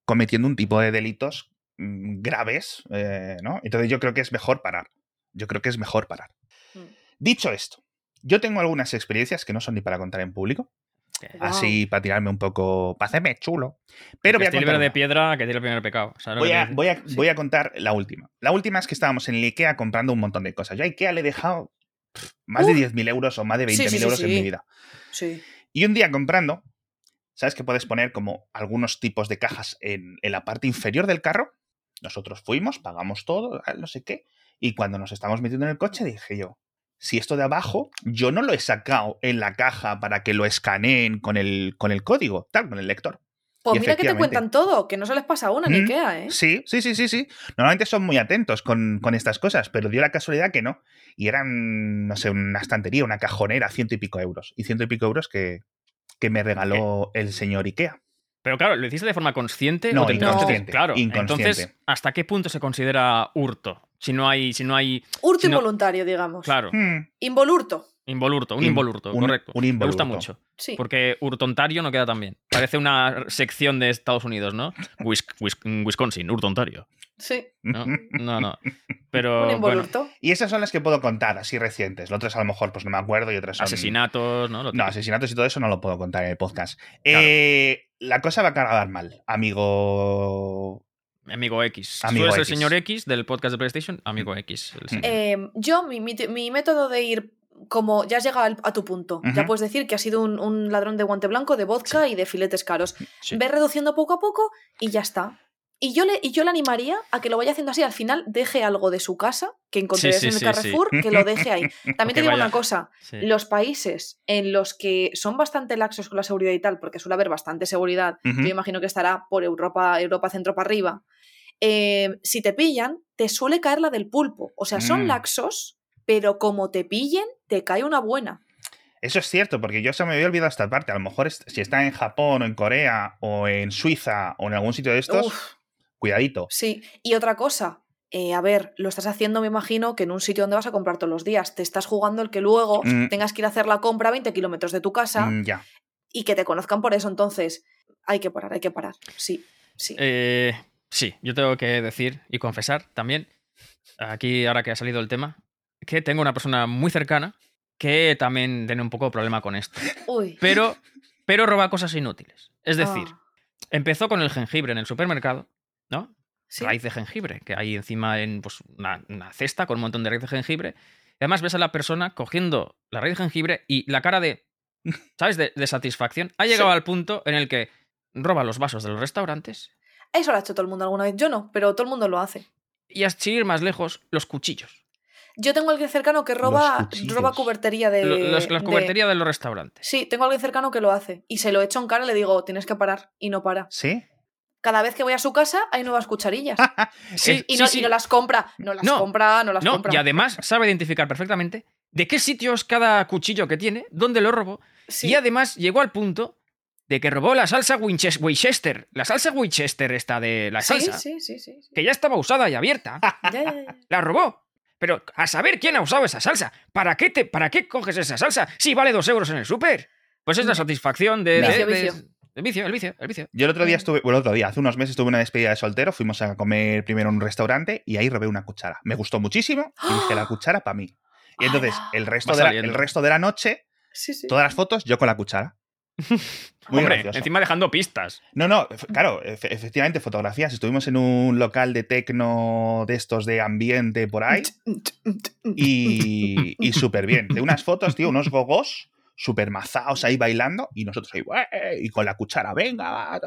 cometiendo un tipo de delitos mm, graves, eh, ¿no? Entonces yo creo que es mejor parar. Yo creo que es mejor parar. Mm. Dicho esto, yo tengo algunas experiencias que no son ni para contar en público, así para tirarme un poco, para hacerme chulo. Pero voy a contar de piedra que tiene el primer pecado. ¿sabes lo Voy que a, voy, a, digo? voy a contar la última. La última es que estábamos en el IKEA comprando un montón de cosas. Yo a IKEA le he dejado pff, más de Uf. 10.000 euros o más de 20.000 Sí, sí, sí, euros en mi vida. Sí. Y un día comprando, ¿sabes que puedes poner como algunos tipos de cajas en, la parte inferior del carro? Nosotros fuimos, pagamos todo, no sé qué. Y cuando nos estamos metiendo en el coche, dije yo, si esto de abajo, yo no lo he sacado en la caja para que lo escaneen con el, con el código, tal, con el lector. Pues mira que te cuentan todo, que no se les pasa una en Mm, Ikea, ¿eh? Sí, sí, sí, sí, sí. Normalmente son muy atentos con, con estas cosas, pero dio la casualidad que no. Y eran, no sé, una estantería, una cajonera, ciento y pico euros. Y ciento y pico euros que, que me regaló el señor Ikea. Pero claro, ¿lo hiciste de forma consciente? No, o inconsciente, Claro, inconsciente. entonces, ¿hasta qué punto se considera hurto? Si no hay, si no hay, Hurto Si no- involuntario, digamos. claro, Hmm, Involurto. Involurto, un In- involurto, un- correcto. un Me gusta involurto. mucho. Sí. Porque hurtontario no queda tan bien. Parece una sección de Estados Unidos, ¿no? Wis- Wis- Wisconsin, hurtontario. Sí. No, no, no. Pero un bueno, involurto. Y esas son las que puedo contar, así recientes. Las otras a lo mejor pues no me acuerdo y otras son... asesinatos, ¿no? No, asesinatos y todo eso no lo puedo contar en el podcast. Claro. Eh, la cosa va a acabar mal, amigo... Amigo X. Amigo Tú eres el X. señor X del podcast de PlayStation, amigo X. el señor. Eh, yo, mi, mi- mi método de ir como ya has llegado a tu punto, ya puedes decir que has sido un, un ladrón de guante blanco, de vodka y de filetes caros. Sí. Ve reduciendo poco a poco y ya está. Y yo, le, y yo le animaría a que lo vaya haciendo así. Al final, deje algo de su casa, que encontrarías sí, en el Carrefour, que lo deje ahí. También te digo vaya- una cosa: los países en los que son bastante laxos con la seguridad y tal, porque suele haber bastante seguridad, Ujú. yo imagino que estará por Europa, Europa centro para arriba. eh, si te pillan, te suele caer la del pulpo. O sea, son Mm. laxos, pero como te pillen, te cae una buena. Eso es cierto, porque yo se me había olvidado esta parte. A lo mejor si está en Japón o en Corea o en Suiza o en algún sitio de estos, Uf, cuidadito. sí. Y otra cosa. eh, a ver, lo estás haciendo, me imagino, que en un sitio donde vas a comprar todos los días. Te estás jugando el que luego Mm. tengas que ir a hacer la compra a 20 kilómetros de tu casa Mm, ya. y que te conozcan por eso. Entonces, hay que parar, hay que parar. Sí, sí. Eh, sí, yo tengo que decir y confesar también, aquí ahora que ha salido el tema, que tengo una persona muy cercana que también tiene un poco de problema con esto. Uy. Pero, pero roba cosas inútiles. Es decir, Ah, empezó con el jengibre en el supermercado, ¿no? sí. Raíz de jengibre, que hay encima en pues, una, una cesta con un montón de raíz de jengibre. Y además ves a la persona cogiendo la raíz de jengibre y la cara de, ¿sabes?, de, de satisfacción. Ha llegado Sí. al punto en el que roba los vasos de los restaurantes Eso lo ha hecho todo el mundo alguna vez. Yo no, pero todo el mundo lo hace. y hasta ir más lejos, los cuchillos. Yo tengo alguien cercano que roba, roba cubertería de. Lo- los- las de- cuberterías de los restaurantes. Sí, tengo alguien cercano que lo hace. Y se lo echo en cara y le digo, tienes que parar. Y no para. ¿Sí? Cada vez que voy a su casa hay nuevas cucharillas. Sí, y, sí, no, sí. y no las compra. No las No, compra, no las No, compra. y además sabe identificar perfectamente de qué sitios cada cuchillo que tiene, dónde lo robó. Sí. Y además llegó al punto de que robó la salsa Winches- Winchester. La salsa Winchester esta de la sí, salsa. sí, sí, sí, sí. Que ya estaba usada y abierta. Ya, ya, ya. La robó. Pero a saber quién ha usado esa salsa. ¿Para qué, te, ¿Para qué coges esa salsa si vale dos euros en el súper? Pues es la satisfacción de... Vicio, de- vicio. El vicio, el vicio, el vicio. Yo el otro Mm. día estuve, bueno, el otro día, hace unos meses tuve una despedida de soltero, fuimos a comer primero en un restaurante y ahí robé una cuchara. Me gustó muchísimo y dije la cuchara para mí. Y entonces ¡Hala! el resto, de la, el resto de la noche, Sí, sí. todas las fotos, yo con la cuchara. Muy Hombre, gracioso. encima dejando pistas. No, no, claro, efe- efectivamente, fotografías. Estuvimos en un local de tecno de estos de ambiente por ahí y, y súper bien. De unas fotos, tío, unos gogos súper mazaos ahí bailando y nosotros ahí, y con la cuchara, venga.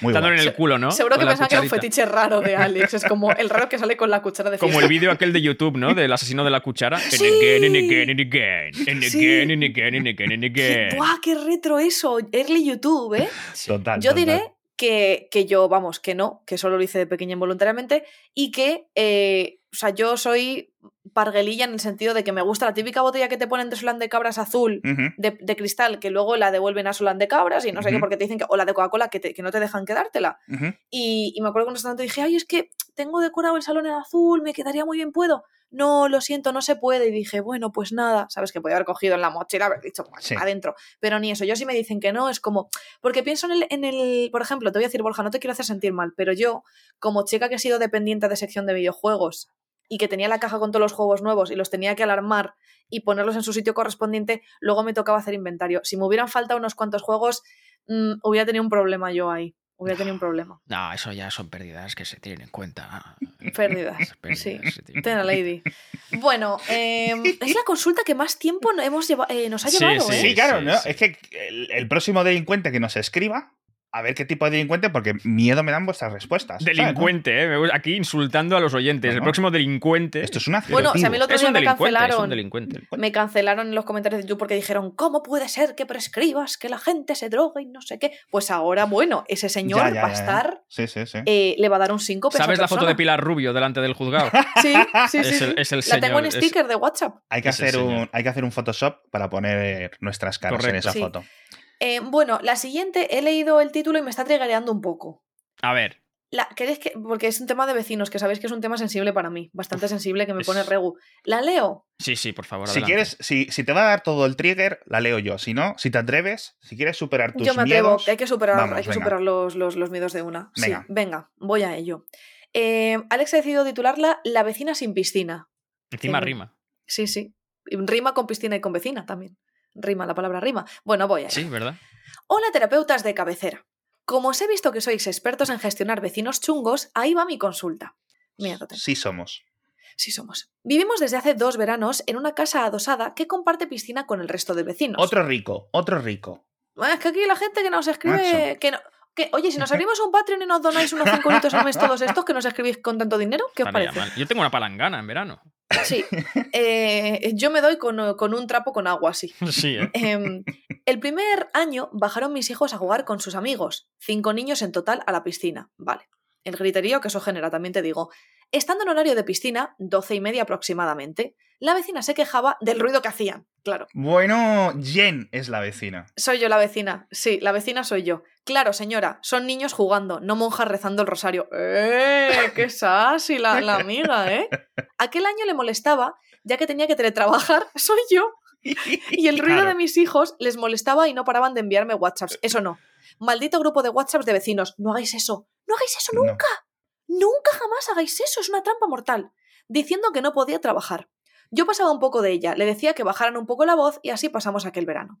Muy Dándole en el culo, ¿no? Seguro que Con la pensaba que era un fetiche raro de Alex. Es como el raro que sale con la cuchara de Como fiesta. el vídeo aquel de YouTube, ¿no? Del asesino de la cuchara. And again and again and again. And Sí. again and again and again and Qué- again. ¡Buah, qué retro eso! Early YouTube, ¿eh? Total. Yo total. diré que, que yo, vamos, que no, que solo lo hice de pequeña involuntariamente y que, eh, o sea, yo soy parguelilla en el sentido de que me gusta la típica botella que te ponen de Solán de Cabras azul de, de cristal que luego la devuelven a Solán de Cabras y no sé qué porque te dicen que, o la de Coca-Cola que, te- que no te dejan quedártela. Y, y me acuerdo que un restaurante dije, ay, es que tengo decorado el salón en azul, me quedaría muy bien, ¿puedo? No, lo siento, no se puede. Y dije, bueno, pues nada, sabes que podía haber cogido en la mochila, haber dicho, Sí. adentro. Pero ni eso, yo sí me dicen que no, es como, porque pienso en el, en el, por ejemplo, te voy a decir, Borja, no te quiero hacer sentir mal, pero yo, como chica que he sido dependiente de sección de videojuegos y que tenía la caja con todos los juegos nuevos y los tenía que alarmar y ponerlos en su sitio correspondiente, luego me tocaba hacer inventario. Si me hubieran faltado unos cuantos juegos, mm, hubiera tenido un problema yo ahí. Hubiera tenido un problema. No, eso ya son pérdidas que se tienen en cuenta. Pérdidas. Pérdidas sí. Tena. Lady. Bueno, em, es la consulta que más tiempo no- hemos lleva- eh, nos ha Sí, llevado, sí, ¿eh? Sí, claro, sí, ¿no? sí. Es que el, el próximo delincuente que nos escriba, a ver qué tipo de delincuente, porque miedo me dan vuestras respuestas. Delincuente, ¿eh? Aquí insultando a los oyentes. El próximo delincuente. Esto es una Bueno, o sea, a mí el otro día me delincuente, es un cancelaron. delincuente. Me cancelaron en los comentarios de YouTube porque dijeron, ¿cómo puede ser que prescribas que la gente se droga y no sé qué? Pues ahora, bueno, ese señor Ya, ya, va a ya, ya. estar, Sí, sí, sí. eh, le va a dar un 5 ¿Sabes la foto de Pilar Rubio delante del juzgado? Sí, sí, Es sí. el- sí. es el la tengo en es- sticker de WhatsApp. Hay que, hacer un, hay que hacer un Photoshop para poner nuestras caras en esa Sí. foto. Eh, bueno, la siguiente, he leído el título y me está triggereando un poco. A ver, La, ¿queréis que, porque es un tema de vecinos, que sabéis que es un tema sensible para mí, bastante sensible que me Es- pone regu. ¿La leo? sí, sí, por favor. Si adelante. quieres, si, si te va a dar todo el trigger, la leo yo. Si no, si te atreves, si quieres superar tus Yo me atrevo, miedos, que hay que superar, vamos, hay que superar los, los, los miedos de una. Venga. Sí, venga, voy a ello. Eh, Alex ha decidido titularla La vecina sin piscina. Encima que- rima. Sí, sí. Y Rima con piscina y con vecina también. Rima, la palabra rima. Bueno, voy a. Sí, ¿verdad? Hola, terapeutas de cabecera. Como os he visto que sois expertos en gestionar vecinos chungos, ahí va mi consulta. Tengo. sí somos. Sí somos. Vivimos desde hace dos veranos en una casa adosada que comparte piscina con el resto de vecinos. Otro rico, otro rico. Es que aquí la gente que nos escribe... Que no... que, oye, si nos abrimos un Patreon y nos donáis unos 5 euros al mes todos estos que nos escribís con tanto dinero, ¿qué os Estaría parece? mal. Yo tengo una palangana en verano. Sí. Eh, yo me doy con, con un trapo con agua, sí. Sí, ¿eh? Em, el primer año bajaron mis hijos a jugar con sus amigos, cinco niños en total a la piscina. Vale. El griterío que eso genera, también te digo. Estando en horario de piscina, doce y media aproximadamente, la vecina se quejaba del ruido que hacían. Claro, Bueno, Jen es la vecina. soy yo la vecina. Sí, la vecina soy yo. Claro, señora, son niños jugando, no monjas rezando el rosario. ¡Eh! ¡Qué sassy la, la amiga, eh! Aquel año le molestaba, ya que tenía que teletrabajar, soy yo. Y el ruido Claro. de mis hijos les molestaba y no paraban de enviarme WhatsApps. Eso no. Maldito grupo de WhatsApps de vecinos. No hagáis eso. No hagáis eso No. nunca. Nunca jamás hagáis eso. Es una trampa mortal. Diciendo que no podía trabajar. Yo pasaba un poco de ella. Le decía que bajaran un poco la voz y así pasamos aquel verano.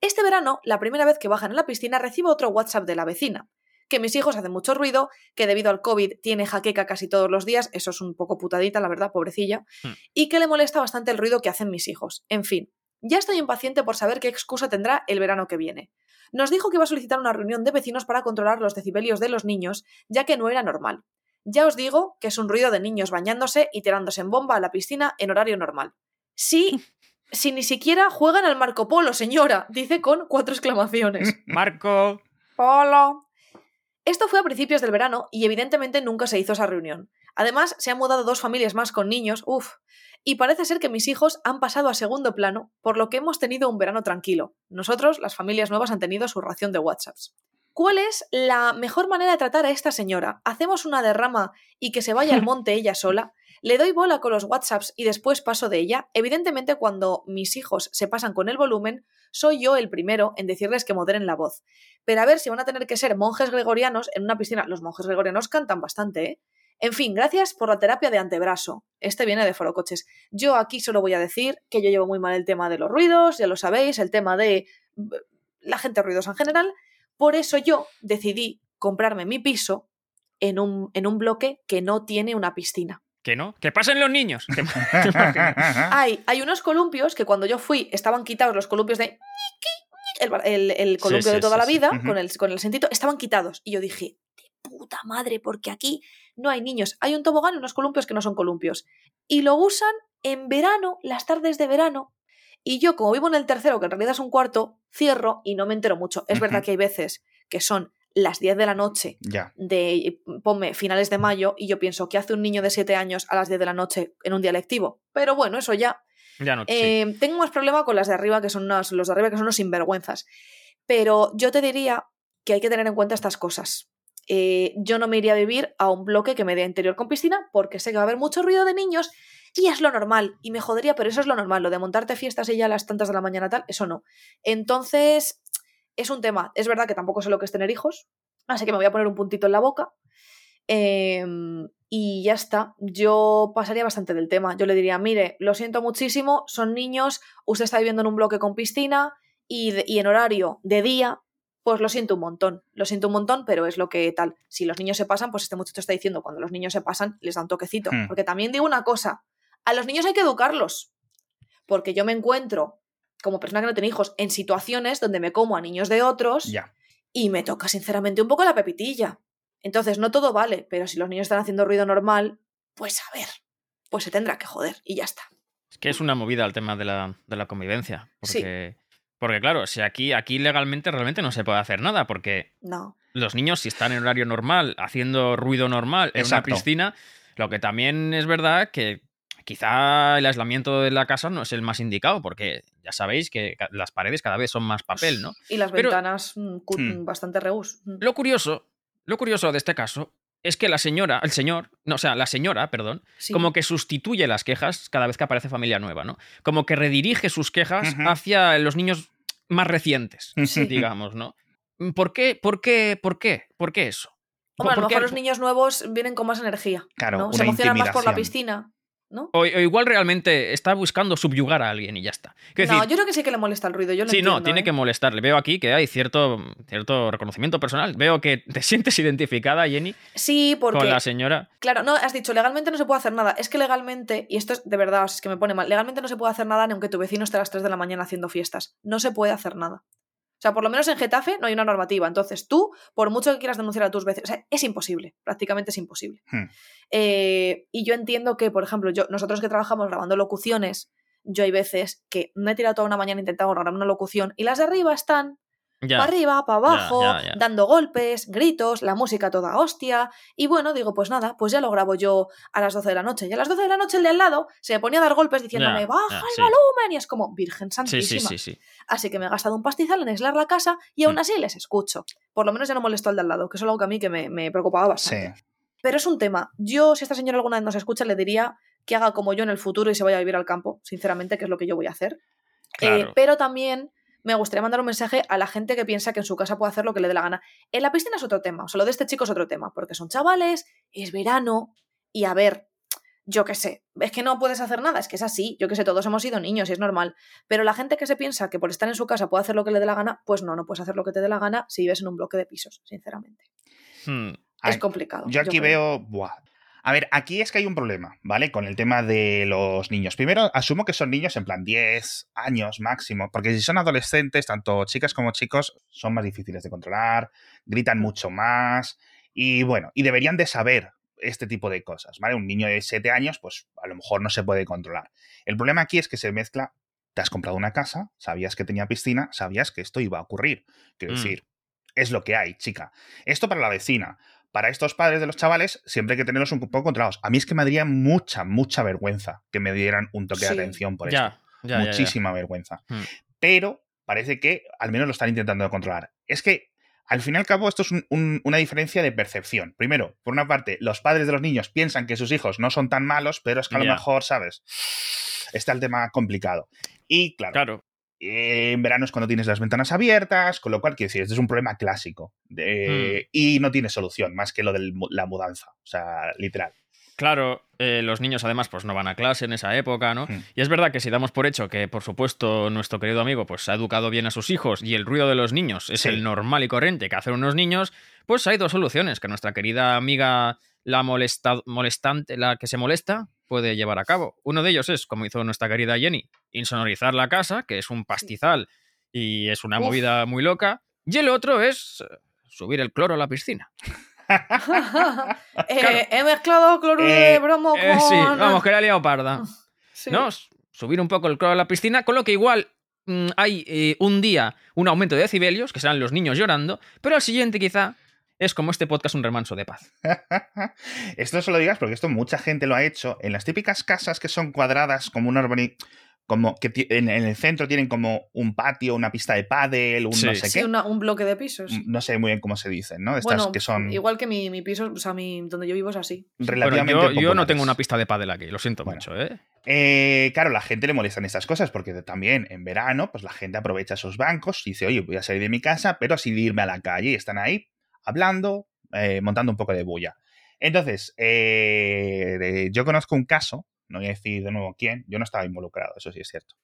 Este verano, la primera vez que bajan a la piscina, recibo otro WhatsApp de la vecina. Que mis hijos hacen mucho ruido, que debido al COVID tiene jaqueca casi todos los días, eso es un poco putadita, la verdad, pobrecilla, Hmm. y que le molesta bastante el ruido que hacen mis hijos. En fin, ya estoy impaciente por saber qué excusa tendrá el verano que viene. Nos dijo que iba a solicitar una reunión de vecinos para controlar los decibelios de los niños, ya que no era normal. Ya os digo que es un ruido de niños bañándose y tirándose en bomba a la piscina en horario normal. Sí, si ni siquiera juegan al Marco Polo, señora, dice con cuatro exclamaciones. Marco. Polo. Esto fue a principios del verano y evidentemente nunca se hizo esa reunión. Además, se han mudado dos familias más con niños, uff, y parece ser que mis hijos han pasado a segundo plano, por lo que hemos tenido un verano tranquilo. Nosotros, las familias nuevas, han tenido su ración de WhatsApps. ¿Cuál es la mejor manera de tratar a esta señora? ¿Hacemos una derrama y que se vaya al monte ella sola? ¿Le doy bola con los WhatsApps y después paso de ella? Evidentemente, cuando mis hijos se pasan con el volumen, soy yo el primero en decirles que moderen la voz. Pero a ver si van a tener que ser monjes gregorianos en una piscina. Los monjes gregorianos cantan bastante, ¿eh? En fin, gracias por la terapia de antebrazo. Este viene de Forocoches. Yo aquí solo voy a decir que yo llevo muy mal el tema de los ruidos, ya lo sabéis, el tema de la gente ruidosa en general. Por eso yo decidí comprarme mi piso en un, en un bloque que no tiene una piscina. Que no, que pasen los niños. Hay, hay unos columpios que cuando yo fui estaban quitados los columpios de el, el- el columpio sí, de toda sí, la vida, con, el, con el sentito, estaban quitados. Y yo dije, de puta madre, porque aquí no hay niños. Hay un tobogán y unos columpios que no son columpios. Y lo usan en verano, las tardes de verano. Y yo, como vivo en el tercero, que en realidad es un cuarto, cierro y no me entero mucho. Es verdad que hay veces que son las 10 de la noche Ya. de, ponme, finales de mayo, y yo pienso, ¿qué hace un niño de 7 años a las 10 de la noche en un día lectivo? Pero bueno, eso ya. ya no, sí. Eh, Tengo más problema con las de arriba, que son unos, los de arriba que son unos sinvergüenzas. Pero yo te diría que hay que tener en cuenta estas cosas. Eh, yo no me iría a vivir a un bloque que me dé interior con piscina porque sé que va a haber mucho ruido de niños y es lo normal. Y me jodería, pero eso es lo normal. Lo de montarte fiestas y ya a las tantas de la mañana tal, eso no. Entonces, es un tema. Es verdad que tampoco sé lo que es tener hijos, así que me voy a poner un puntito en la boca. Em, y ya está. Yo pasaría bastante del tema. Yo le diría, mire, lo siento muchísimo, son niños, usted está viviendo en un bloque con piscina y, de- y en horario de día, pues lo siento un montón. Lo siento un montón, pero es lo que tal. Si los niños se pasan, pues este muchacho está diciendo, cuando los niños se pasan, les da un toquecito. Hmm. Porque también digo una cosa, a los niños hay que educarlos. Porque yo me encuentro, como persona que no tiene hijos, en situaciones donde me como a niños de otros Ya. y me toca sinceramente un poco la pepitilla. Entonces, no todo vale, pero si los niños están haciendo ruido normal, pues a ver, pues se tendrá que joder y ya está. Es que es una movida el tema de la, de la convivencia. Sí. Porque, porque claro, si aquí, aquí legalmente realmente no se puede hacer nada, porque No. los niños, si están en horario normal, haciendo ruido normal en Exacto. una piscina, lo que también es verdad que quizá el aislamiento de la casa no es el más indicado, porque ya sabéis que las paredes cada vez son más papel, ¿no? Y las Pero- ventanas mm, Hmm. bastante reus. Mm. Lo curioso, lo curioso de este caso es que la señora, el señor, no, o sea, la señora, perdón, Sí. como que sustituye las quejas cada vez que aparece familia nueva, ¿no? Como que redirige sus quejas hacia los niños más recientes, Sí. digamos, ¿no? ¿Por qué? ¿Por qué? ¿Por qué? ¿Por qué eso? Hombre, a los niños nuevos vienen con más energía. Claro, ¿no? una Se emocionan más por la piscina. ¿No? O, o igual realmente está buscando subyugar a alguien y ya está. Quiero no, decir, yo creo que sí que le molesta el ruido. Yo lo sí, no, tiene ¿eh? que molestarle. Veo aquí que hay cierto, cierto reconocimiento personal. Veo que te sientes identificada, Jenny, Sí, porque. con la señora. Claro, no, has dicho, legalmente no se puede hacer nada. Es que legalmente, y esto es de verdad, o sea, es que me pone mal, legalmente no se puede hacer nada ni aunque tu vecino esté a las 3 de la mañana haciendo fiestas. No se puede hacer nada. O sea, por lo menos en Getafe no hay una normativa. Entonces tú, por mucho que quieras denunciar a tus vecinos, o sea, es imposible, prácticamente es imposible. Hmm. Eh, y yo entiendo que, por ejemplo, yo, nosotros que trabajamos grabando locuciones, yo hay veces que me he tirado toda una mañana intentando grabar una locución y las de arriba están Ya. para arriba, para abajo, ya, ya. dando golpes, gritos, la música toda hostia. Y bueno, digo, pues nada, pues ya lo grabo yo a las 12 de la noche. Y a las 12 de la noche el de al lado se me ponía a dar golpes diciéndome, baja el sí. volumen. Y es como, Virgen Santísima. sí, sí, sí. Así que me he gastado un pastizal en aislar la casa y aún Mm. así les escucho. Por lo menos ya no molesto al de al lado, que es algo que a mí que me, me preocupaba bastante. Sí. Pero es un tema. Yo, si esta señora alguna vez nos escucha, le diría que haga como yo en el futuro y se vaya a vivir al campo, sinceramente, que es lo que yo voy a hacer. Eh, Claro. pero también me gustaría mandar un mensaje a la gente que piensa que en su casa puede hacer lo que le dé la gana. En la piscina es otro tema, o sea, lo de este chico es otro tema, porque son chavales, es verano, y a ver, yo qué sé, es que no puedes hacer nada, es que es así, yo qué sé, todos hemos sido niños y es normal. Pero la gente que se piensa que por estar en su casa puede hacer lo que le dé la gana, pues no, no puedes hacer lo que te dé la gana si vives en un bloque de pisos, sinceramente. Hmm. es complicado. Yo aquí veo. Buah. A ver, aquí es que hay un problema, ¿vale? Con el tema de los niños. Primero, asumo que son niños en plan 10 años máximo, porque si son adolescentes, tanto chicas como chicos, son más difíciles de controlar, gritan mucho más, y bueno, y deberían de saber este tipo de cosas, ¿vale? Un niño de 7 años, pues a lo mejor no se puede controlar. El problema aquí es que se mezcla, te has comprado una casa, sabías que tenía piscina, sabías que esto iba a ocurrir. Quiero Mm. decir, es lo que hay, chica. Esto para la vecina. Para estos padres de los chavales, siempre hay que tenerlos un poco controlados. A mí es que me daría mucha, mucha vergüenza que me dieran un toque Sí. de atención por esto. Ya, ya. Muchísima vergüenza. Hmm. Pero parece que al menos lo están intentando controlar. Es que, al fin y al cabo, esto es un- un- una diferencia de percepción. Primero, por una parte, los padres de los niños piensan que sus hijos no son tan malos, pero es que a lo mejor, ¿sabes? Está el tema complicado. Y claro, Claro. Eh, en verano es cuando tienes las ventanas abiertas, con lo cual, quiero decir, este es un problema clásico. de- Hmm. Y no tiene solución, más que lo de la mudanza. O sea, literal. Claro, eh, los niños además pues no van a clase en esa época, ¿no? Hmm. Y es verdad que si damos por hecho que, por supuesto, nuestro querido amigo pues ha educado bien a sus hijos y el ruido de los niños es Sí. el normal y corriente que hacen unos niños, pues hay dos soluciones que nuestra querida amiga la molesta- molestante, la que se molesta, puede llevar a cabo. Uno de ellos es, como hizo nuestra querida Jenny, insonorizar la casa, que es un pastizal y es una Uf. movida muy loca. Y el otro es eh, subir el cloro a la piscina. Eh, He mezclado cloruro Eh, de bromo con... Eh, sí, vamos, que la he liado parda. Sí. ¿no? Subir un poco el cloro a la piscina, con lo que igual mm, hay eh, un día un aumento de decibelios, que serán los niños llorando, pero al siguiente quizá es como este podcast un remanso de paz. esto se lo digas porque esto mucha gente lo ha hecho en las típicas casas que son cuadradas como un árbol como que en, en el centro tienen como un patio, una pista de pádel, un Sí. no sé Sí, qué. una- un bloque de pisos. No sé muy bien cómo se dicen, ¿no? Estas bueno, que son igual que mi, mi piso, o sea, mi, donde yo vivo es así. Bueno, relativamente yo, yo no tengo una pista de pádel aquí, lo siento Bueno. mucho, ¿eh? Eh, claro, la gente le molestan estas cosas porque también en verano, pues la gente aprovecha esos bancos y dice, oye, voy a salir de mi casa, pero así de irme a la calle. Y están ahí hablando, eh, montando un poco de bulla. Entonces, eh, yo conozco un caso, no voy a decir de nuevo quién, yo no estaba involucrado, eso sí es cierto,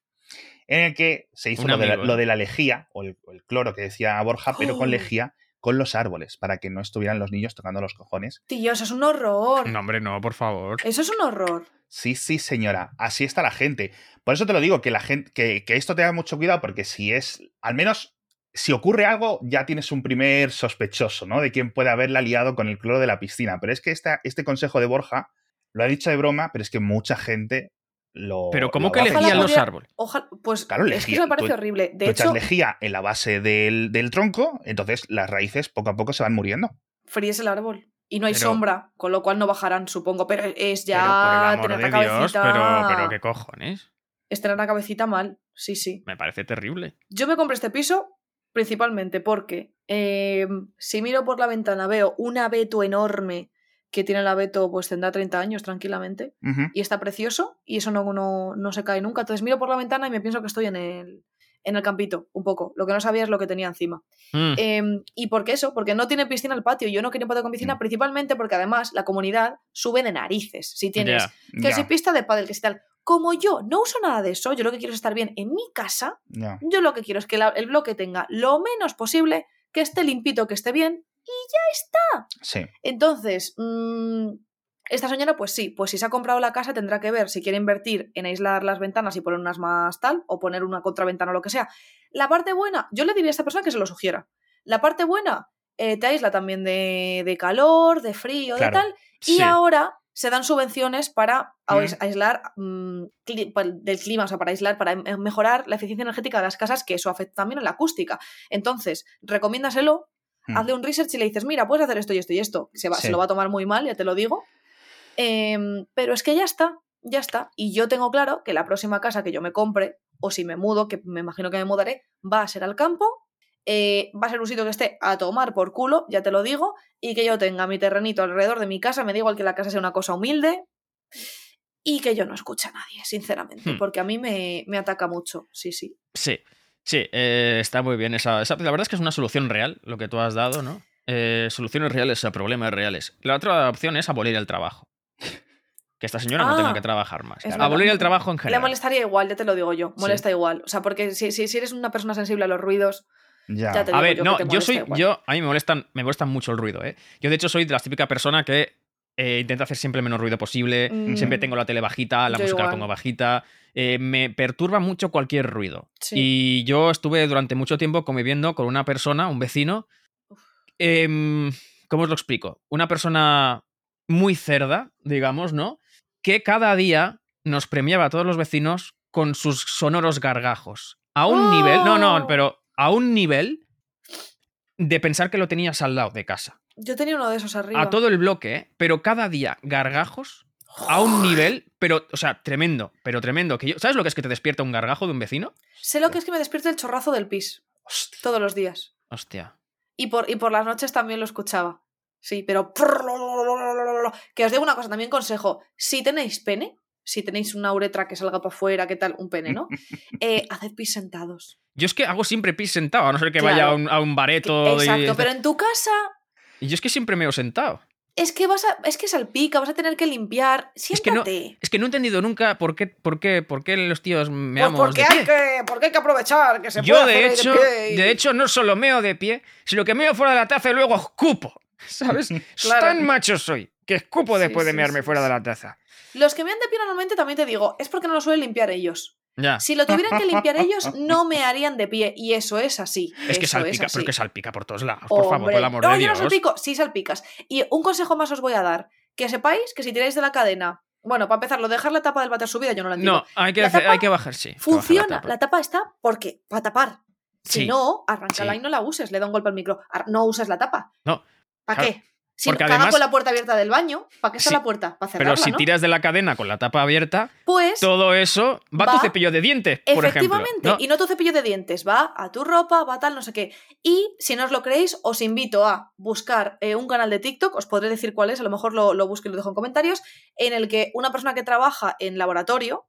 en el que se hizo lo, de la, amigo, ¿eh? lo de la lejía, o el, cloro que decía Borja, pero con ¡Oh! lejía con los árboles, para que no estuvieran los niños tocando los cojones. Tío, eso es un horror. No, hombre, no, por favor. Eso es un horror. Sí, sí, señora. Así está la gente. Por eso te lo digo, que la gente, que, que esto te da mucho cuidado, porque si es, al menos, si ocurre algo, ya tienes un primer sospechoso, ¿no? De quién puede haberla liado con el cloro de la piscina. Pero es que esta, este consejo de Borja lo ha dicho de broma, pero es que mucha gente lo. Pero ¿cómo lo que elegían los árboles? Ojalá, pues Claro, es que lejía. eso me parece Tú- horrible. De Tú hecho, echas lejía en la base del, del tronco, entonces las raíces poco a poco se van muriendo. fríes el árbol. Y no hay Pero- sombra, con lo cual no bajarán, supongo. Pero es ya pero por el amor tener de la Dios, cabecita. pero, pero qué cojones. Es tener la cabecita mal. Sí, sí. Me parece terrible. Yo me compré este piso principalmente porque eh, si miro por la ventana veo un abeto enorme que tiene el abeto, pues tendrá 30 años tranquilamente. Y está precioso y eso no, no, no se cae nunca. Entonces miro por la ventana y me pienso que estoy en el, en el campito, un poco. Lo que no sabía es lo que tenía encima. Mm. Em, ¿Y por qué eso? Porque no tiene piscina el patio. Yo no quería un patio con piscina Mm. principalmente porque además la comunidad sube de narices. Si tienes que si pista de pádel, que si tal. Como yo no uso nada de eso, yo lo que quiero es estar bien en mi casa. ya. Yo lo que quiero es que la- el bloque tenga lo menos posible, que esté limpito, que esté bien. Sí. Entonces, mm, esta señora, pues sí, pues si se ha comprado la casa tendrá que ver si quiere invertir en aislar las ventanas y poner unas más tal, o poner una contraventana o lo que sea. La parte buena, yo le diría a esta persona que se lo sugiera. La parte buena, eh, te aísla también de, de calor, de frío, Claro, de tal. Y Sí. ahora se dan subvenciones para Mm. aislar mm, cli- del clima, o sea, para aislar, para em- mejorar la eficiencia energética de las casas, que eso afecta también a la acústica. Entonces, recomiéndaselo, Mm. hazle un research y le dices, mira, puedes hacer esto y esto y esto. Se, va, Sí. se lo va a tomar muy mal, ya te lo digo. Em, pero es que ya está, ya está. Y yo tengo claro que la próxima casa que yo me compre, o si me mudo, que me imagino que me mudaré, va a ser al campo. Eh, va a ser un sitio que esté a tomar por culo, ya te lo digo, y que yo tenga mi terrenito alrededor de mi casa, me da igual que la casa sea una cosa humilde, y que yo no escuche a nadie, sinceramente, Hmm. porque a mí me, me ataca mucho, sí, sí. Sí, sí, eh, está muy bien. Esa, esa- la verdad es que es una solución real lo que tú has dado, ¿no? Eh, soluciones reales a problemas reales. La otra opción es abolir el trabajo. Que esta señora no Ah, tenga que trabajar más. Abolir el trabajo en Le general. molestaría igual, ya te lo digo yo, molesta igual. O sea, porque si, si, si eres una persona sensible a los ruidos, Ya. Ya te A ver, yo no, que te yo soy. igual. Yo, a mí me molestan, me molestan mucho el ruido, ¿eh? Yo, de hecho, soy de la típica persona que eh, intenta hacer siempre el menos ruido posible. Mm. Siempre tengo la tele bajita, la Yo música la pongo bajita. eh, me perturba mucho cualquier ruido. Sí. Y yo estuve durante mucho tiempo conviviendo con una persona, un vecino. em, ¿Cómo os lo explico? Una persona muy cerda, digamos, ¿no? Que cada día nos premiaba a todos los vecinos con sus sonoros gargajos. A un ¡Oh! nivel. No, no, pero a un nivel de pensar que lo tenías al lado de casa. yo tenía uno de esos arriba. A todo el bloque, ¿eh? pero cada día gargajos a un nivel, pero, o sea, tremendo, pero tremendo. Que yo, ¿Sabes lo que es que te despierta un gargajo de un vecino? Sé lo que es que me despierta el chorrazo del pis. Todos los días. Hostia. Y por, y por las noches también lo escuchaba. Sí, pero. Que os digo una cosa, también consejo. Si tenéis pene, si tenéis una uretra que salga para afuera, ¿qué tal? Un pene, ¿no? Eh, haced pis sentados. Yo es que hago siempre pis sentado, a no ser que Claro. vaya a un, a un bareto. de- Exacto, pero en tu casa. Y yo es que siempre me he sentado. Es que vas a, es que salpica, vas a tener que limpiar. que no- Siéntate. Es que no he entendido nunca por qué, por qué, por qué los tíos Pues meamos porque de hay pie. que, porque hay que aprovechar que se Yo, puede de hacer hecho, pie y- de hecho, no solo meo de pie, sino que meo fuera de la taza y luego escupo. ¿Sabes? Claro. Tan macho soy que escupo Sí, después de sí, mearme sí, fuera de la taza. Los que me han de pie normalmente también te digo, es porque no lo suelen limpiar ellos. Ya. Si lo tuvieran que limpiar ellos, no me harían de pie. Y eso es así. es que salpica, así. pero es que salpica por todos lados, por favor, por el amor no, de yo Dios. no salpico, sí salpicas. Y un consejo más os voy a dar. Que sepáis que si tiráis de la cadena, bueno, para empezar, lo de dejar la tapa del váter subida yo no la entiendo. No, hay que, hacer- hay que bajar, sí. bajar la Funciona, tapa. la tapa. está porque para tapar. Si Sí. no, arráncala Sí. y no la uses, le da un golpe al micro. No uses la tapa. No, ¿Para claro, qué? Si porque caga además- con la puerta abierta del baño, ¿para qué está Sí, la puerta? Para cerrarla, Pero si ¿no? tiras de la cadena con la tapa abierta, Pues todo eso va, a tu cepillo de dientes, por ejemplo. Efectivamente, ¿no? y no tu cepillo de dientes, va a tu ropa, va a tal, no sé qué. Y si no os lo creéis, os invito a buscar eh, un canal de TikTok, os podré decir cuál es, a lo mejor lo, lo busco y lo dejo en comentarios, en el que una persona que trabaja en laboratorio,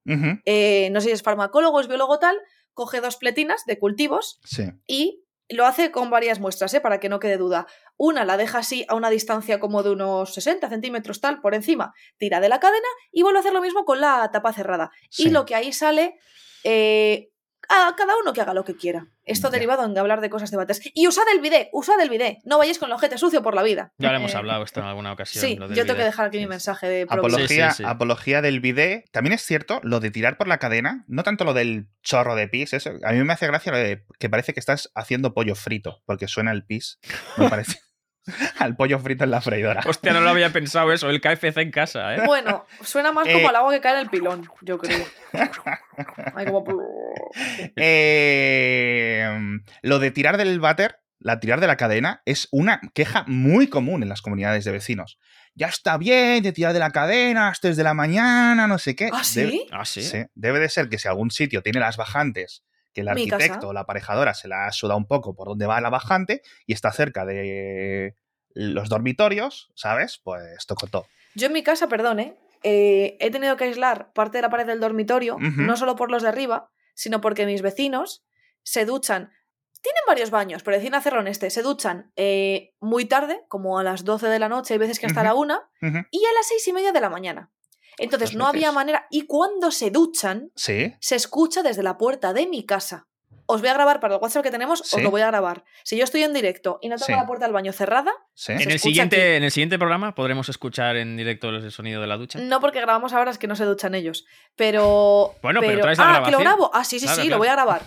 eh, no sé si es farmacólogo, es biólogo tal, coge dos pletinas de cultivos Sí. y lo hace con varias muestras, ¿eh? para que no quede duda. Una la deja así a una distancia como de unos 60 centímetros tal, por encima, tira de la cadena y vuelve a hacer lo mismo con la tapa cerrada. Sí. Y lo que ahí sale, eh, a cada uno que haga lo que quiera. Esto Ya. derivado en hablar de cosas de bates. Y usad el bidet, usad el bidet. No vayáis con el ojete sucio por la vida. Ya lo hemos Eh, hablado esto en alguna ocasión. Sí, lo yo tengo que dejar aquí mi Sí, mensaje de. Apología, Sí, sí, sí. apología del bidet. También es cierto lo de tirar por la cadena, no tanto lo del chorro de pis, eso. A mí me hace gracia lo de que parece que estás haciendo pollo frito, porque suena el pis. Me parece. al pollo frito en la freidora. Hostia, no lo había pensado eso, el KFC en casa, ¿eh? Bueno, suena más Eh, como al agua que cae en el pilón, yo creo. Hay como... Eh, lo de tirar del váter, la tirar de la cadena, es una queja muy común en las comunidades de vecinos. Ya está bien de tirar de la cadena hasta desde la mañana, no sé qué. ¿Ah, Debe-? Ah, sí. Sí, debe de ser que si algún sitio tiene las bajantes, que el arquitecto o la aparejadora se la ha sudado un poco por dónde va la bajante y está cerca de los dormitorios, ¿sabes? Pues tocó todo. Yo en mi casa, perdón, ¿eh? Eh, he tenido que aislar parte de la pared del dormitorio, no solo por los de arriba, sino porque mis vecinos se duchan. Tienen varios baños, pero deciden hacerlo en este. Se duchan eh, muy tarde, como a las 12 de la noche, hay veces que hasta la 1, Ujú. y a las 6 y media de la mañana. Entonces no había manera. Y cuando se duchan, Sí, se escucha desde la puerta de mi casa. Os voy a grabar para el WhatsApp que tenemos, Sí. os lo voy a grabar. Si yo estoy en directo y no tengo Sí. la puerta del baño cerrada, sí. En el, siguiente, aquí. en el siguiente programa podremos escuchar en directo el sonido de la ducha. No porque grabamos ahora es que no se duchan ellos. Pero. Bueno, pero traes la ah, que lo grabo. Ah, sí, sí, Claro, sí, claro. lo voy a grabar.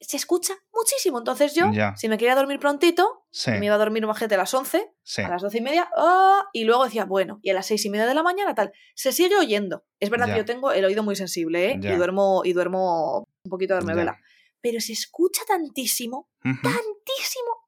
Se escucha muchísimo. Entonces yo, Ya. si me quería dormir prontito, Sí, me iba a dormir un majete a las 11, sí. a las 12 y media, ah, y luego decía, bueno, y a las 6 y media de la mañana tal. Se sigue oyendo. Es verdad Ya. que yo tengo el oído muy sensible, ¿eh? Y duermo, y duermo un poquito de. Ya. Pero se escucha tantísimo, tantísimo.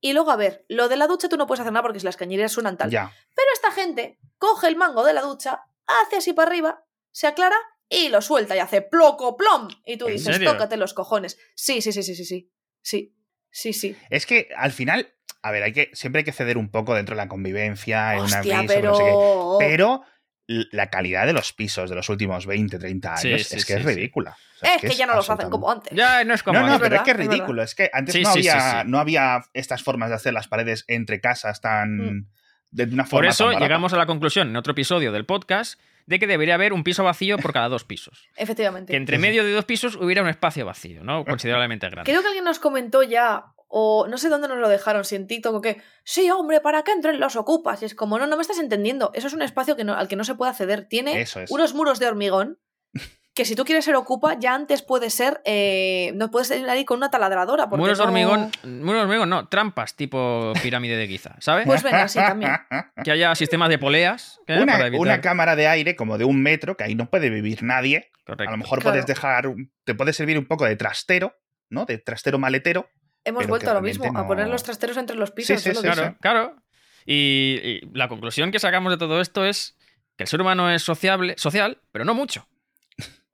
Y luego, a ver, lo de la ducha tú no puedes hacer nada porque si las cañerías suenan tal. Ya. Pero esta gente coge el mango de la ducha, hace así para arriba, se aclara y lo suelta y hace ploco plom. Y tú ¿En dices, serio? tócate los cojones. Sí, sí, sí, sí, sí, sí. Sí, sí, sí. Es que al final, a ver, hay que, siempre hay que ceder un poco dentro de la convivencia, en una Hostia, pero... no sé qué. Pero l- la calidad de los pisos de los últimos 20, 30 años Sí, es que sí, es sí. ridícula. O sea, Es que, ya no los hacen como antes. Ya no es como No, no, antes. pero es verdad, que es es verdad. ridículo. Es que antes Sí, no, sí, sí, había, sí. no había estas formas de hacer las paredes entre casas tan. Mm. De una forma Por eso tan llegamos a la conclusión en otro episodio del podcast de que debería haber un piso vacío por cada dos pisos. Efectivamente. Que entre medio de dos pisos hubiera un espacio vacío, ¿no? Considerablemente grande. Creo que alguien nos comentó ya, o no sé dónde nos lo dejaron, si en TikTok o qué. Sí, hombre, ¿para qué entren los ocupas? Y es como, no, no me estás entendiendo. Eso es un espacio que no- al que no se puede acceder. Tiene Eso es. unos muros de hormigón que si tú quieres ser ocupa, ya antes puede ser. eh, no puedes ir ahí con una taladradora. porque Muros de no- hormigón, muros de hormigón, no, trampas tipo pirámide de Giza, ¿sabes? Pues venga, sí, también. que haya sistemas de poleas ¿eh? una, para evitar. una cámara de aire como de un metro, que ahí no puede vivir nadie. Correcto. A lo mejor Claro. puedes dejar. Te puede servir un poco de trastero, ¿no? De trastero maletero. Hemos vuelto que a lo mismo, a poner los trasteros entre los pisos. sí. Claro, claro. Y, y la conclusión que sacamos de todo esto es que el ser humano es sociable, social, pero no mucho.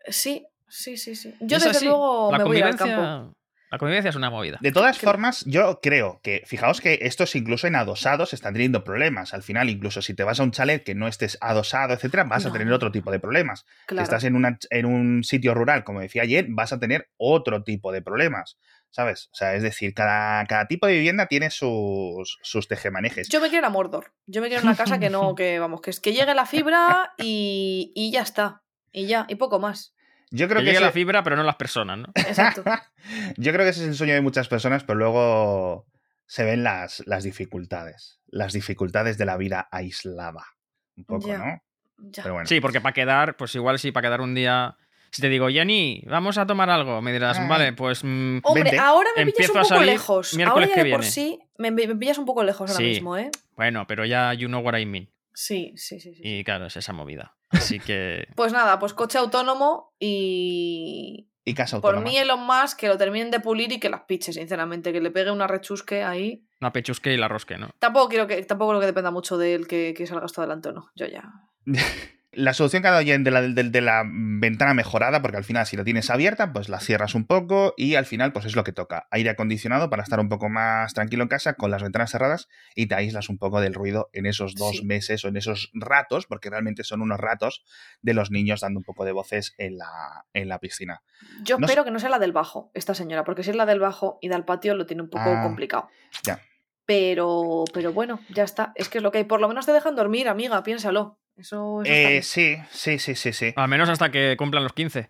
Sí, sí, sí, sí. Yo Es desde así. luego la me voy a ir al convivencia, campo. la convivencia es una movida. De todas formas, yo creo que, fijaos que estos incluso en adosados están teniendo problemas. Al final, incluso si te vas a un chalet que no estés adosado, etcétera, vas a tener otro tipo de problemas. Si Claro. estás en, una- en un sitio rural, como decía ayer, vas a tener otro tipo de problemas. ¿Sabes? O sea, es decir, cada, cada tipo de vivienda tiene sus, sus tejemanejes. Yo me quiero ir a Mordor. Yo me quiero una casa que no, que vamos, que es que llegue la fibra y, y ya está. Y ya, y poco más. Yo Que creo que, llegue ese, la fibra, pero no las personas, ¿no? Exacto. yo creo que ese es el sueño de muchas personas, pero luego se ven las, las dificultades. Las dificultades de la vida aislada. Un poco, Ya. ¿no? Ya. Pero bueno. Sí, porque para quedar, pues igual sí, para quedar un día. Si te digo, Jenny, vamos a tomar algo, me dirás, Ah. vale, pues. mm, Hombre, Vente. ahora me pillas un a poco salir lejos. miércoles Ahora ya que de por viene. sí me, me pillas un poco lejos ahora Sí. mismo, ¿eh? bueno, pero ya you know what I mean. Sí, sí, sí. sí. Y claro, es esa movida. Así que. Pues nada, pues coche autónomo y. Y casa Por autónoma. mí Elon Musk que lo terminen de pulir y que las piche, sinceramente, que le pegue una rechusque ahí. Una pechusque y la rosque, ¿no? Tampoco quiero que, tampoco creo que dependa mucho de él que, que salga esto adelante o no. Yo ya. La solución que ha dado Jen de la, de, de la ventana mejorada, porque al final si la tienes abierta, pues la cierras un poco y al final pues es lo que toca. Aire acondicionado para estar un poco más tranquilo en casa con las ventanas cerradas y te aíslas un poco del ruido en esos dos Sí. meses o en esos ratos, porque realmente son unos ratos de los niños dando un poco de voces en la, en la piscina. Yo No espero que no sea la del bajo, esta señora, porque si es la del bajo y da al patio lo tiene un poco Ah, complicado. ya. Pero, pero bueno, ya está. Es que es lo que hay. Por lo menos te dejan dormir, amiga, piénsalo. Eso, eso está Eh, sí, sí, sí, sí, sí. Al menos hasta que cumplan los 15.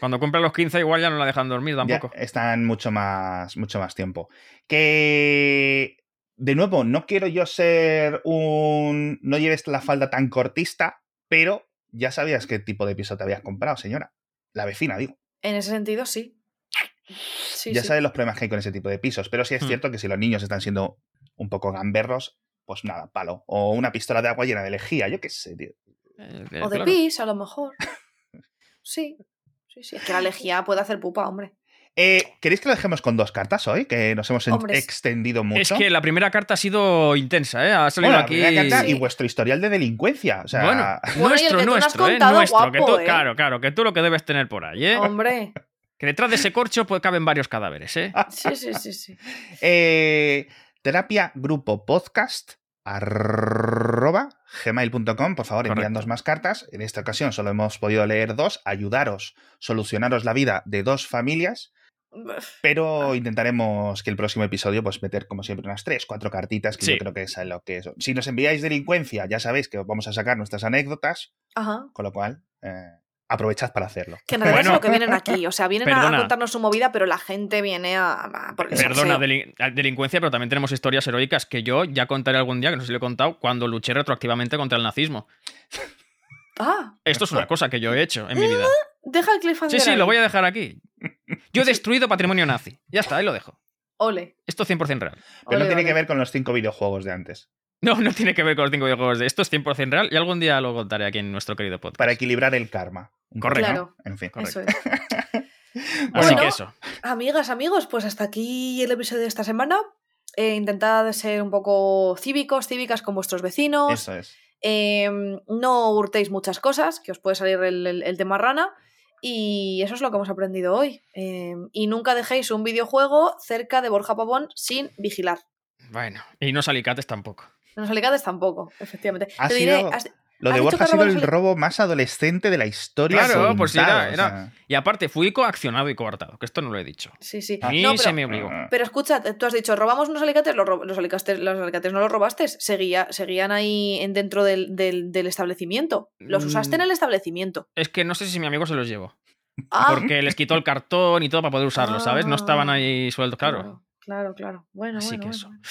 Cuando cumplan los 15, igual ya no la dejan dormir Ya tampoco. están mucho más, mucho más tiempo. Que, de nuevo, no quiero yo ser un... No lleves la falda tan cortista, pero ya sabías qué tipo de piso te habías comprado, señora. La vecina, digo. En ese sentido, sí. Sí, ya sí. sabes los problemas que hay con ese tipo de pisos. Pero sí es Hmm. cierto que si los niños están siendo un poco gamberros, pues nada, palo. O una pistola de agua llena de lejía, yo qué sé, tío. Eh, eh, O de claro. pis, a lo mejor. Sí. Sí, sí. Es que la lejía puede hacer pupa, hombre. Eh, ¿Queréis que lo dejemos con dos cartas hoy? Que nos hemos extendido mucho. Es que la primera carta ha sido intensa, ¿eh? Ha salido Bueno, aquí. carta y vuestro historial de delincuencia. O sea, Bueno, nuestro, nuestro, ¿eh? contado, Nuestro. que guapo, tú- ¿eh? Claro, claro, que tú lo que debes tener por ahí, ¿eh? Hombre. Que detrás de ese corcho pues, caben varios cadáveres, ¿eh? Sí, sí, sí, sí. Eh, terapia grupo podcast arroba gmail.com por favor enviándonos más cartas. En esta ocasión solo hemos podido leer dos ayudaros solucionaros la vida de dos familias pero intentaremos que el próximo episodio pues meter como siempre unas tres cuatro cartitas que Sí. yo creo que es lo que es. Si nos enviáis delincuencia ya sabéis que os vamos a sacar nuestras anécdotas Ajá. con lo cual eh, aprovechad para hacerlo Que en realidad Bueno. es lo que vienen aquí. O sea, vienen a- contarnos su movida, pero la gente viene a. a por el Perdona, delin- delincuencia, pero también tenemos historias heroicas que yo ya contaré algún día, que no sé si lo he contado, cuando luché retroactivamente contra el nazismo. Ah, Esto es una cosa que yo he hecho en mi vida. deja el cliffhanger. Sí, sí, ahí. lo voy a dejar aquí. Yo he destruido patrimonio nazi. Ya está, ahí lo dejo. Ole. Esto es 100% real. pero no tiene ole. que ver con los cinco videojuegos de antes No, no tiene que ver con los cinco videojuegos de esto, es 100% real y algún día lo contaré aquí en nuestro querido podcast. para equilibrar el karma Correcto. Claro. ¿no? en fin Eso es. Así Bueno. que eso. Amigas, amigos, pues hasta aquí el episodio de esta semana. Eh, intentad ser un poco cívicos, cívicas con vuestros vecinos. eso es Eh, no hurtéis muchas cosas, que os puede salir el, el- el tema rana. Y eso es lo que hemos aprendido hoy. Eh, y nunca dejéis un videojuego cerca de Borja Pavón sin vigilar. Bueno, y no alicates tampoco. Los alicates tampoco, efectivamente. Ha Te diré, sido- has- Lo ¿Has de Borja ha sido el robo más adolescente de la historia. Claro, pues sí, era- o era- sea. Y aparte, fui coaccionado y coartado, que esto no lo he dicho. Sí, sí. A mí No, se pero, me obligó. Ah, pero escucha, tú has dicho, robamos unos alicates, los, los alicates, los alicates no los robaste, seguía, seguían ahí en- dentro del, del- del establecimiento. Los usaste en Mm. el establecimiento. Es que no sé si mi amigo se los llevó. Ah, Porque les quitó el cartón y todo para poder usarlos, ¿sabes? No estaban ahí sueltos, claro. claro, claro, claro. Bueno, Así bueno, que bueno, eso.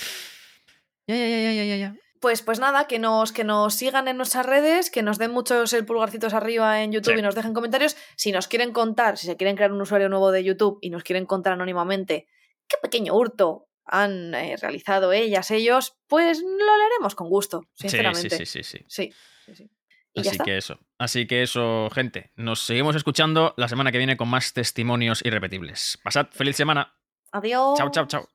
Ya, ya, ya, ya, ya, ya. Pues, pues nada, que nos, que nos sigan en nuestras redes, que nos den muchos el pulgarcitos arriba en YouTube Sí. y nos dejen comentarios. Si nos quieren contar, si se quieren crear un usuario nuevo de YouTube y nos quieren contar anónimamente qué pequeño hurto han eh, realizado ellas, ellos, pues lo leeremos con gusto, sinceramente. sí, sí, sí, sí. Sí, sí, Así que eso. Así que eso, gente. Nos seguimos escuchando la semana que viene con más testimonios irrepetibles. Pasad feliz semana. Adiós. Chao, chao, chao.